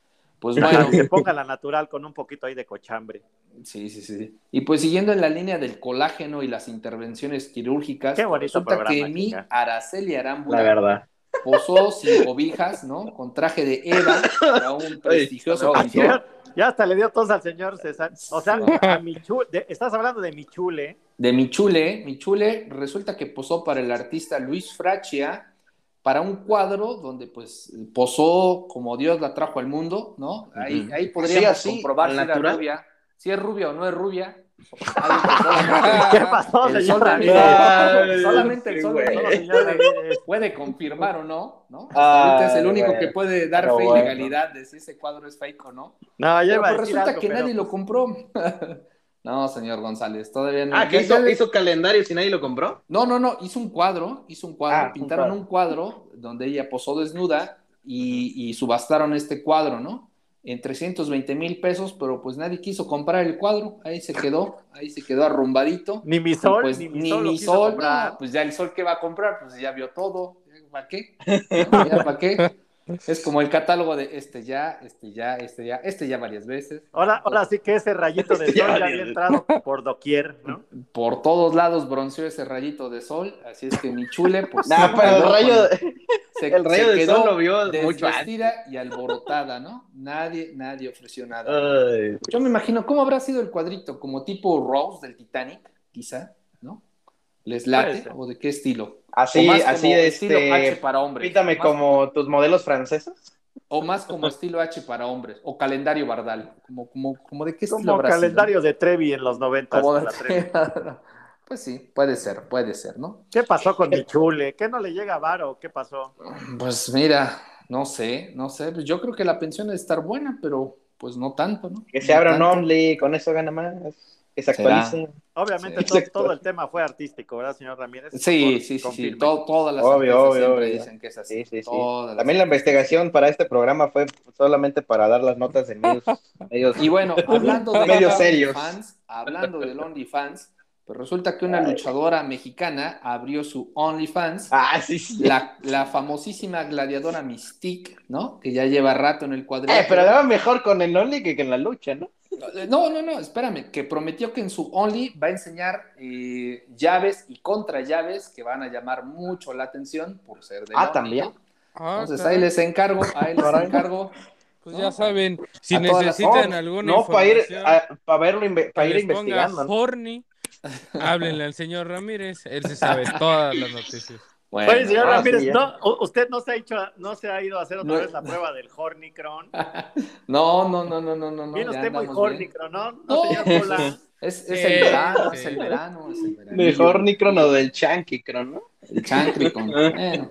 Pues bueno. que ponga la natural con un poquito ahí de cochambre. Sí, sí, sí. Y pues siguiendo en la línea del colágeno y las intervenciones quirúrgicas, Qué resulta que mi Araceli Arámbula la verdad. posó sin cobijas, ¿no? Con traje de Eva para un prestigioso Ya hasta le dio tos al señor César. O sea, a Michule, estás hablando de Michule. De Michule. Michule resulta que posó para el artista Luis Frachia para un cuadro donde pues posó como Dios la trajo al mundo, ¿no? Ahí, ahí podríamos comprobar si es rubia, si es rubia o no es rubia. ¿Qué pasó, señor? Solamente, el sol puede confirmar o no, ¿no? Ah, es el único que puede dar fe y legalidad de si ese cuadro es fake o no. No, ya pero, resulta que nadie lo pues compró. No, señor González, todavía no. Ah, ¿que hizo, hizo calendario si nadie lo compró? No, no, no, hizo un cuadro, hizo un cuadro, ah, pintaron un cuadro. donde ella posó desnuda y, subastaron este cuadro, ¿no? En 320 mil pesos, pero pues nadie quiso comprar el cuadro, ahí se quedó, ahí se quedó arrumbadito. Ni mi sol, pues, ni mi sol, pues ya el sol que va a comprar, pues ya vio todo, ¿para qué? ¿Para qué? Es como el catálogo de este ya, este ya, este ya, este ya varias veces. Ahora, ahora sí que ese rayito de este sol ya había entrado por doquier, ¿no? Por todos lados bronceó ese rayito de sol, así es que mi chule, pues. No, pero el rayo, se, el rayo de sol lo vio mucho y alborotada, ¿no? Nadie, nadie ofreció nada. Yo me imagino, ¿cómo habrá sido el cuadrito? Como tipo Rose del Titanic, quizá, ¿no? ¿Les late? ¿O de qué estilo? Así, así de estilo este, H para hombres. Pítame como tus modelos franceses. O más como estilo H para hombres, o calendario Bardal, como, como, como de qué estilo Como calendario de Trevi en los 90. pues sí, puede ser, puede ser, ¿no? ¿Qué pasó con mi chule? ¿Qué no le llega a Varo? ¿Qué pasó? Pues mira, no sé, no sé. Pues yo creo que la pensión debe estar buena, pero pues no tanto, ¿no? Que se abra un Only, con eso gana más que se actualice. Obviamente todo, el tema fue artístico, ¿verdad, señor Ramírez? Sí, sí, sí, sí. todas las obvio, obvio, dicen que es así. Sí, sí, También la investigación para este programa fue solamente para dar las notas en medios, y bueno, hablando de medios serios. Fans, hablando del OnlyFans, pues resulta que una luchadora mexicana abrió su OnlyFans. Ah, sí, sí. La, la, famosísima gladiadora Mystique, ¿no? Que ya lleva rato en el cuadrito. Eh, pero va mejor con el Only que en la lucha, ¿no? No, no, no, espérame, que prometió que en su Only va a enseñar eh, llaves y contra llaves que van a llamar mucho la atención por ser de Ah, también. Ah, Entonces ahí les encargo, ahí les encargo. Pues ya saben, si necesitan alguna no, para ir, para verlo, para ir investigando. Horny, háblenle al señor Ramírez, él se sabe todas las noticias. Bueno, Oye, señor Ramírez, no, ¿usted no se, ha hecho, no se ha ido a hacer otra vez la prueba del Hornicron? no, no, no, no, no, no. Viene usted muy Hornicron, ¿no? No, señor Pola. Es, es, el verano, es el verano, es el verano. ¿De Hornicron o del Chankicron, no? El Chankicron. bueno.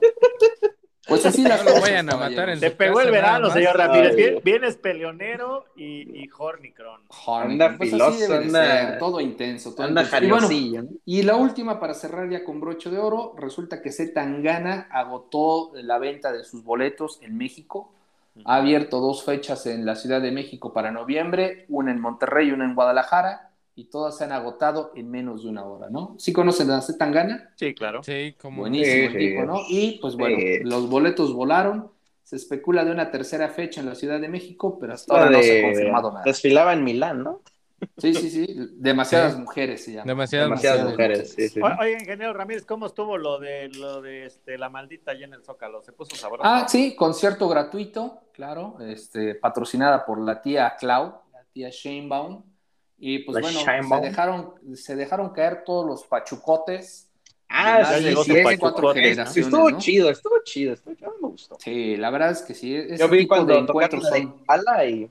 Pues así las lo vayan a matar en Se pegó el verano, señor Ramírez. Vienes peleonero y, y Hornicron. Anda pues filoso, anda... todo intenso. Todo anda intenso. Y, y, la última, para cerrar ya con broche de oro, resulta que Zetangana agotó la venta de sus boletos en México. Ha abierto dos fechas en la Ciudad de México para noviembre, una en Monterrey y una en Guadalajara y todas se han agotado en menos de una hora, ¿no? ¿Sí conocen a Zetangana? Sí, claro. Sí, como Buenísimo el tipo, ¿no? Y pues bueno, los boletos volaron. Se especula de una tercera fecha en la Ciudad de México, pero hasta ahora no se ha confirmado nada. Desfilaba en Milán, ¿no? Sí, sí, sí. Demasiadas mujeres se llama. Demasiadas, mujeres. Sí, sí. Oye, ingeniero Ramírez, ¿cómo estuvo lo de lo de este, la maldita allá en el Zócalo? ¿Se puso sabroso? Ah, sí, concierto gratuito, claro, este, patrocinada por la tía Clau, la tía Shanebaum. Y pues bueno, se dejaron, se dejaron caer todos los pachucotes. Ah, sí, sí, sí, estuvo chido, estuvo chido, estuvo, me gustó. Sí, la verdad es que sí. Yo vi cuando encuentros son... y...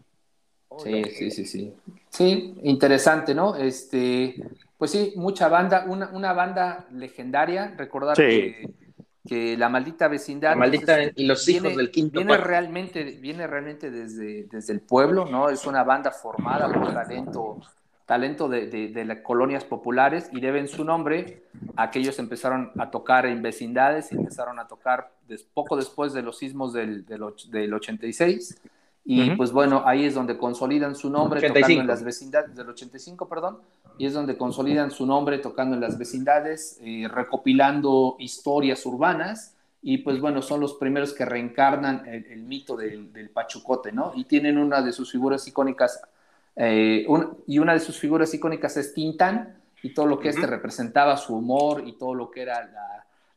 sí, sí, sí, sí. Sí, interesante, ¿no? Este, pues sí, mucha banda, una, una banda legendaria, recordar que, que, la maldita vecindad. La maldita y los hijos del quinto. Viene realmente, viene realmente desde, desde el pueblo, ¿no? Es una banda formada por talento talento de, las colonias populares y deben su nombre a que ellos empezaron a tocar en vecindades y empezaron a tocar poco después de los sismos del, del, 86. Y pues bueno, ahí es donde consolidan su nombre tocando en las vecindades, del 85, perdón, y es donde consolidan su nombre tocando en las vecindades, eh, recopilando historias urbanas, y pues bueno, son los primeros que reencarnan el, mito del, del, Pachucote, ¿no? Y tienen una de sus figuras icónicas eh, y una de sus figuras icónicas es Tintán y todo lo que este representaba, su humor y todo lo que era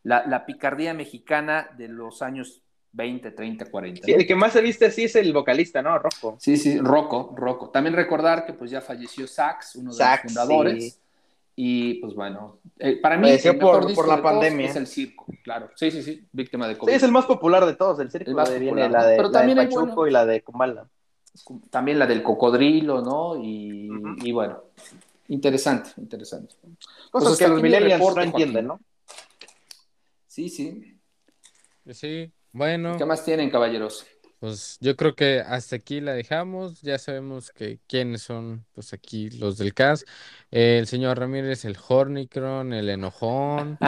la, picardía mexicana de los años 20, 30, 40. el que más se viste así es el vocalista, ¿no? Rocco. Sí, sí, Rocco, Rocco. También recordar que pues ya falleció Sax, uno de los fundadores. Y pues bueno, eh, para mí el mejor por, la pandemia. es el circo, claro. Sí, sí, sí, víctima de COVID. Sí, es el más popular de todos, el circo. la de, Pero también Pachuco y la de Kumala también la del cocodrilo, ¿no? Y, bueno, interesante, interesante. Cosas que los millennials no entienden, ¿no? Sí, sí. Sí, bueno. ¿Qué más tienen, caballeros? Pues yo creo que hasta aquí la dejamos. Ya sabemos que quiénes son, pues aquí los del CAS. el señor Ramírez, el Hornicron, el enojón.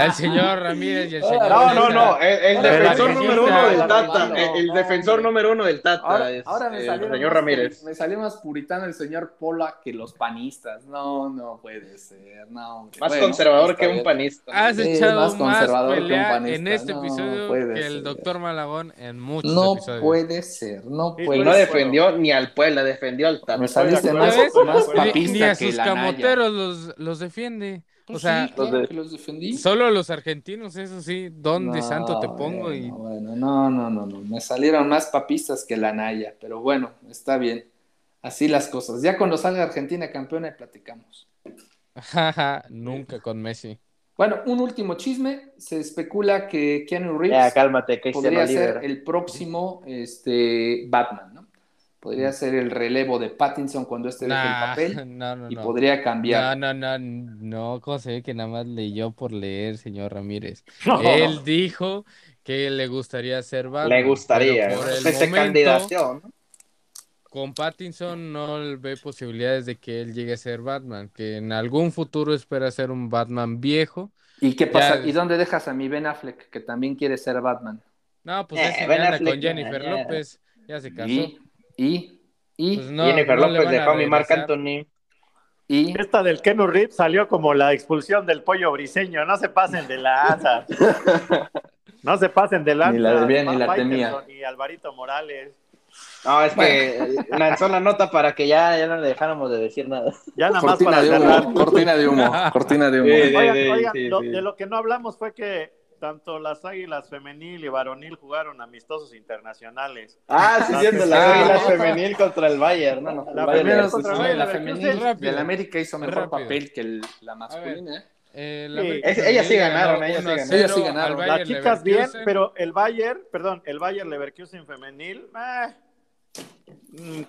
el señor Ramírez y el señor. No, no, no. El, defensor número uno del Tata. El, defensor número uno del Tata. Ahora, me salió el señor Ramírez. Me salió más puritano el señor Pola que los panistas. No, no puede ser. No, más conservador que un panista. Has echado más, conservador que un panista. en este episodio que el doctor Malagón en muchos no puede ser, no puede no defendió ni al pueblo, defendió al Tata. Me saliste más, papista ni a sus camoteros los, los defiende. o pues sea, los, defendí. solo los argentinos, eso sí, ¿dónde santo te pongo? y... Bueno, no, no, no, no, me salieron más papistas que la Naya, pero bueno, está bien. Así las cosas. Ya cuando salga Argentina campeona platicamos. Nunca con Messi. Bueno, un último chisme. Se especula que Keanu Reeves podría ser el próximo este, Batman, ¿no? Podría ser el relevo de Pattinson cuando este deje el papel y podría cambiar. No, no, no, no, ¿cómo se ve que nada más leyó por leer, señor Ramírez? Él dijo que le gustaría ser Batman. Le gustaría, por el momento, con Pattinson no ve posibilidades de que él llegue a ser Batman, que en algún futuro espera ser un Batman viejo. ¿Y qué pasa? ¿Y dónde dejas a mi Ben Affleck, que también quiere ser Batman? No, pues eh, ese anda con Jennifer López, ya se casó. ¿Y? ¿Y? ¿Y? Pues Jennifer López dejó a mi Marc Anthony. ¿Y? Esta del Kenu Reeves salió como la expulsión del pollo briseño. No se pasen de la asa. no se pasen de la Ni la debía ni la temía. Ni Alvarito Morales. No, es que lanzó la nota para que ya, ya no le dejáramos de decir nada. Ya nada más para de cortina de humo, cortina de humo. oigan, de lo que no hablamos fue que tanto las águilas femenil y varonil jugaron amistosos internacionales. Ah, sí, siendo las águilas femenil contra el Bayern, no, La, Bayern, contra el Bayern, la femenil del América hizo mejor papel que la masculina. Eh, ellas sí ganaron, ellas sí ganaron. Las chicas bien, pero el Bayern, perdón, el Bayern Leverkusen femenil, eh,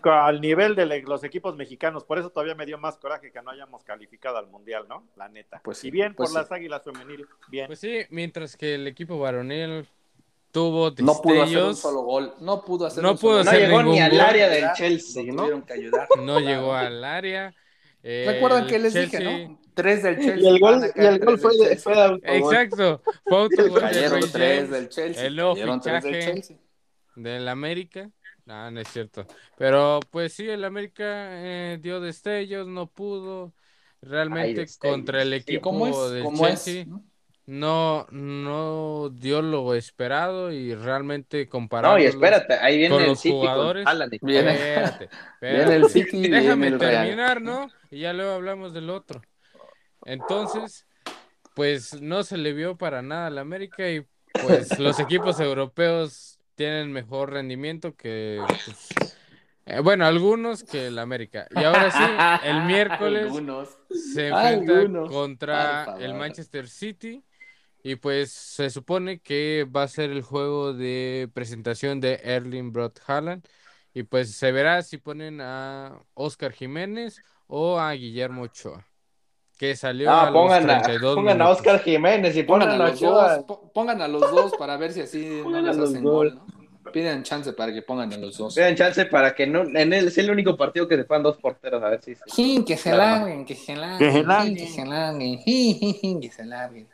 al nivel de los equipos mexicanos, por eso todavía me dio más coraje que no hayamos calificado al Mundial, ¿no? La neta. Pues sí, y bien pues por las Águilas Femenil, bien. Pues sí, mientras que el equipo varonil tuvo destellos, No pudo hacer un solo gol, no pudo hacer no pudo No llegó ni al área del Chelsea, ¿no? Tuvieron que ayudar. No llegó al área. Eh, ¿Recuerdan que les dije, no? Tres del Chelsea. Y el gol, y el gol fue, de, fue de Exacto. Fue autogol Cayeron tres del Chelsea. El nuevo fichaje del América. No, no es cierto. Pero pues sí, el América eh, dio destellos, no pudo. Realmente contra el equipo del Chelsea ¿no? no dio lo esperado y realmente comparado no, y espérate, ahí viene con el los jugadores. viene, espérate, viene el City Déjame terminar, ¿no? Y ya luego hablamos del otro. Entonces, pues no se le vio para nada al América y pues los equipos europeos tienen mejor rendimiento que, pues, eh, bueno, algunos que el América. Y ahora sí, el miércoles se enfrenta contra el Manchester City. Y pues se supone que va a ser el juego de presentación de Erling Brot Haaland. Y pues se verá si ponen a Oscar Jiménez o a Guillermo Ochoa que salió ah, a pongan los 32 a, pongan a Oscar Jiménez y pongan, a los dos, pongan a los dos para ver si así no les hacen gol, ¿no? Piden chance para que pongan a los dos. Piden chance para que no, en él es el único partido que se puedan dos porteros, a ver si. Sí, que se larguen, que se larguen, que se larguen, que se larguen, que se larguen.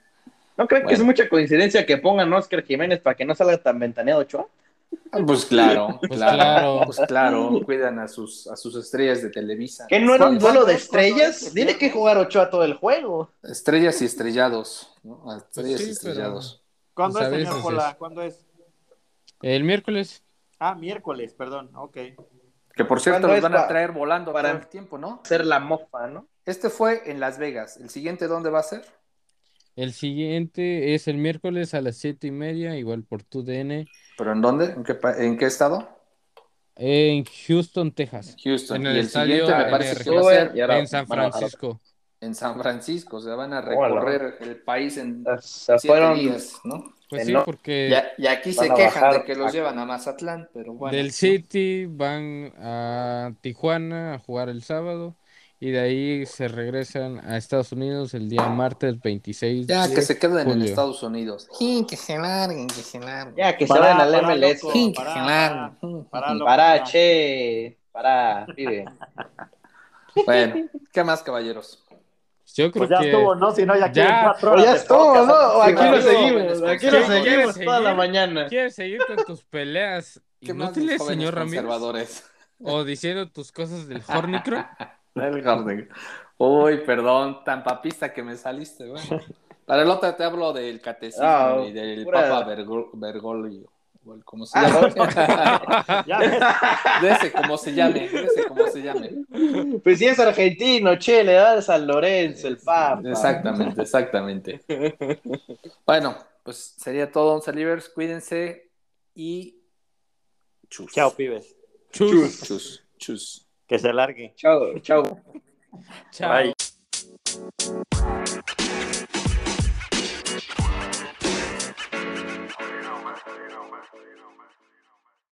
¿No creen que es mucha coincidencia que pongan a Oscar Jiménez para que no salga tan ventaneado Ochoa? Ah, pues claro, pues claro, pues claro, cuidan a sus, a sus estrellas de Televisa. ¿Que no era un duelo de estrellas? Tiene que jugar Ochoa todo el juego. Estrellas y estrellados, ¿no? Pues estrellas y estrellados. ¿Cuándo es, señor Pola? ¿Cuándo es? El miércoles. Ah, miércoles, perdón, ok. Que por cierto los van a traer volando para todo el tiempo, ¿no? Hacer la mofa, ¿no? Este fue en Las Vegas. ¿El siguiente dónde va a ser? El siguiente es el miércoles a las siete y media, igual por tu DN. ¿Pero en dónde? ¿En qué, estado? En Houston, Texas. Houston. En el, estadio me parece que va a ser en San Francisco. En San Francisco, o sea, van a recorrer el país en siete días, ¿no? Pues sí, porque... Y, aquí se quejan de que los llevan a Mazatlán, pero bueno. Del City van a Tijuana a jugar el sábado y de ahí se regresan a Estados Unidos el día martes 26 Ya, que se queden en Estados Unidos. que se larguen, que se larguen. Ya, que se vayan al MLS. que se larguen. Para, para, che, para, pide. Bueno, ¿qué más, caballeros? Yo creo pues ya estuvo, ¿no? Si no, ya, ya cuatro horas. Ya estuvo, ¿no? Aquí lo seguimos, aquí lo seguimos toda la mañana. ¿Quieres seguir con tus peleas inútiles, señor Ramírez? O diciendo tus cosas del Hornicro. El Hornicro. Uy, perdón, tan papista que me saliste, güey. Para el otro te hablo del catecismo ah, y del Papa Bergoglio como se ah, llame. de ese, como se llame, de ese, como se llame. Pues si es argentino, che, le da San Lorenzo, el Papa. Exactamente, exactamente. Bueno, pues sería todo, Once cuídense y chus. Chao, pibes. Chus. Chus. Chus. Que se largue. Chao, chao. chao. Bye.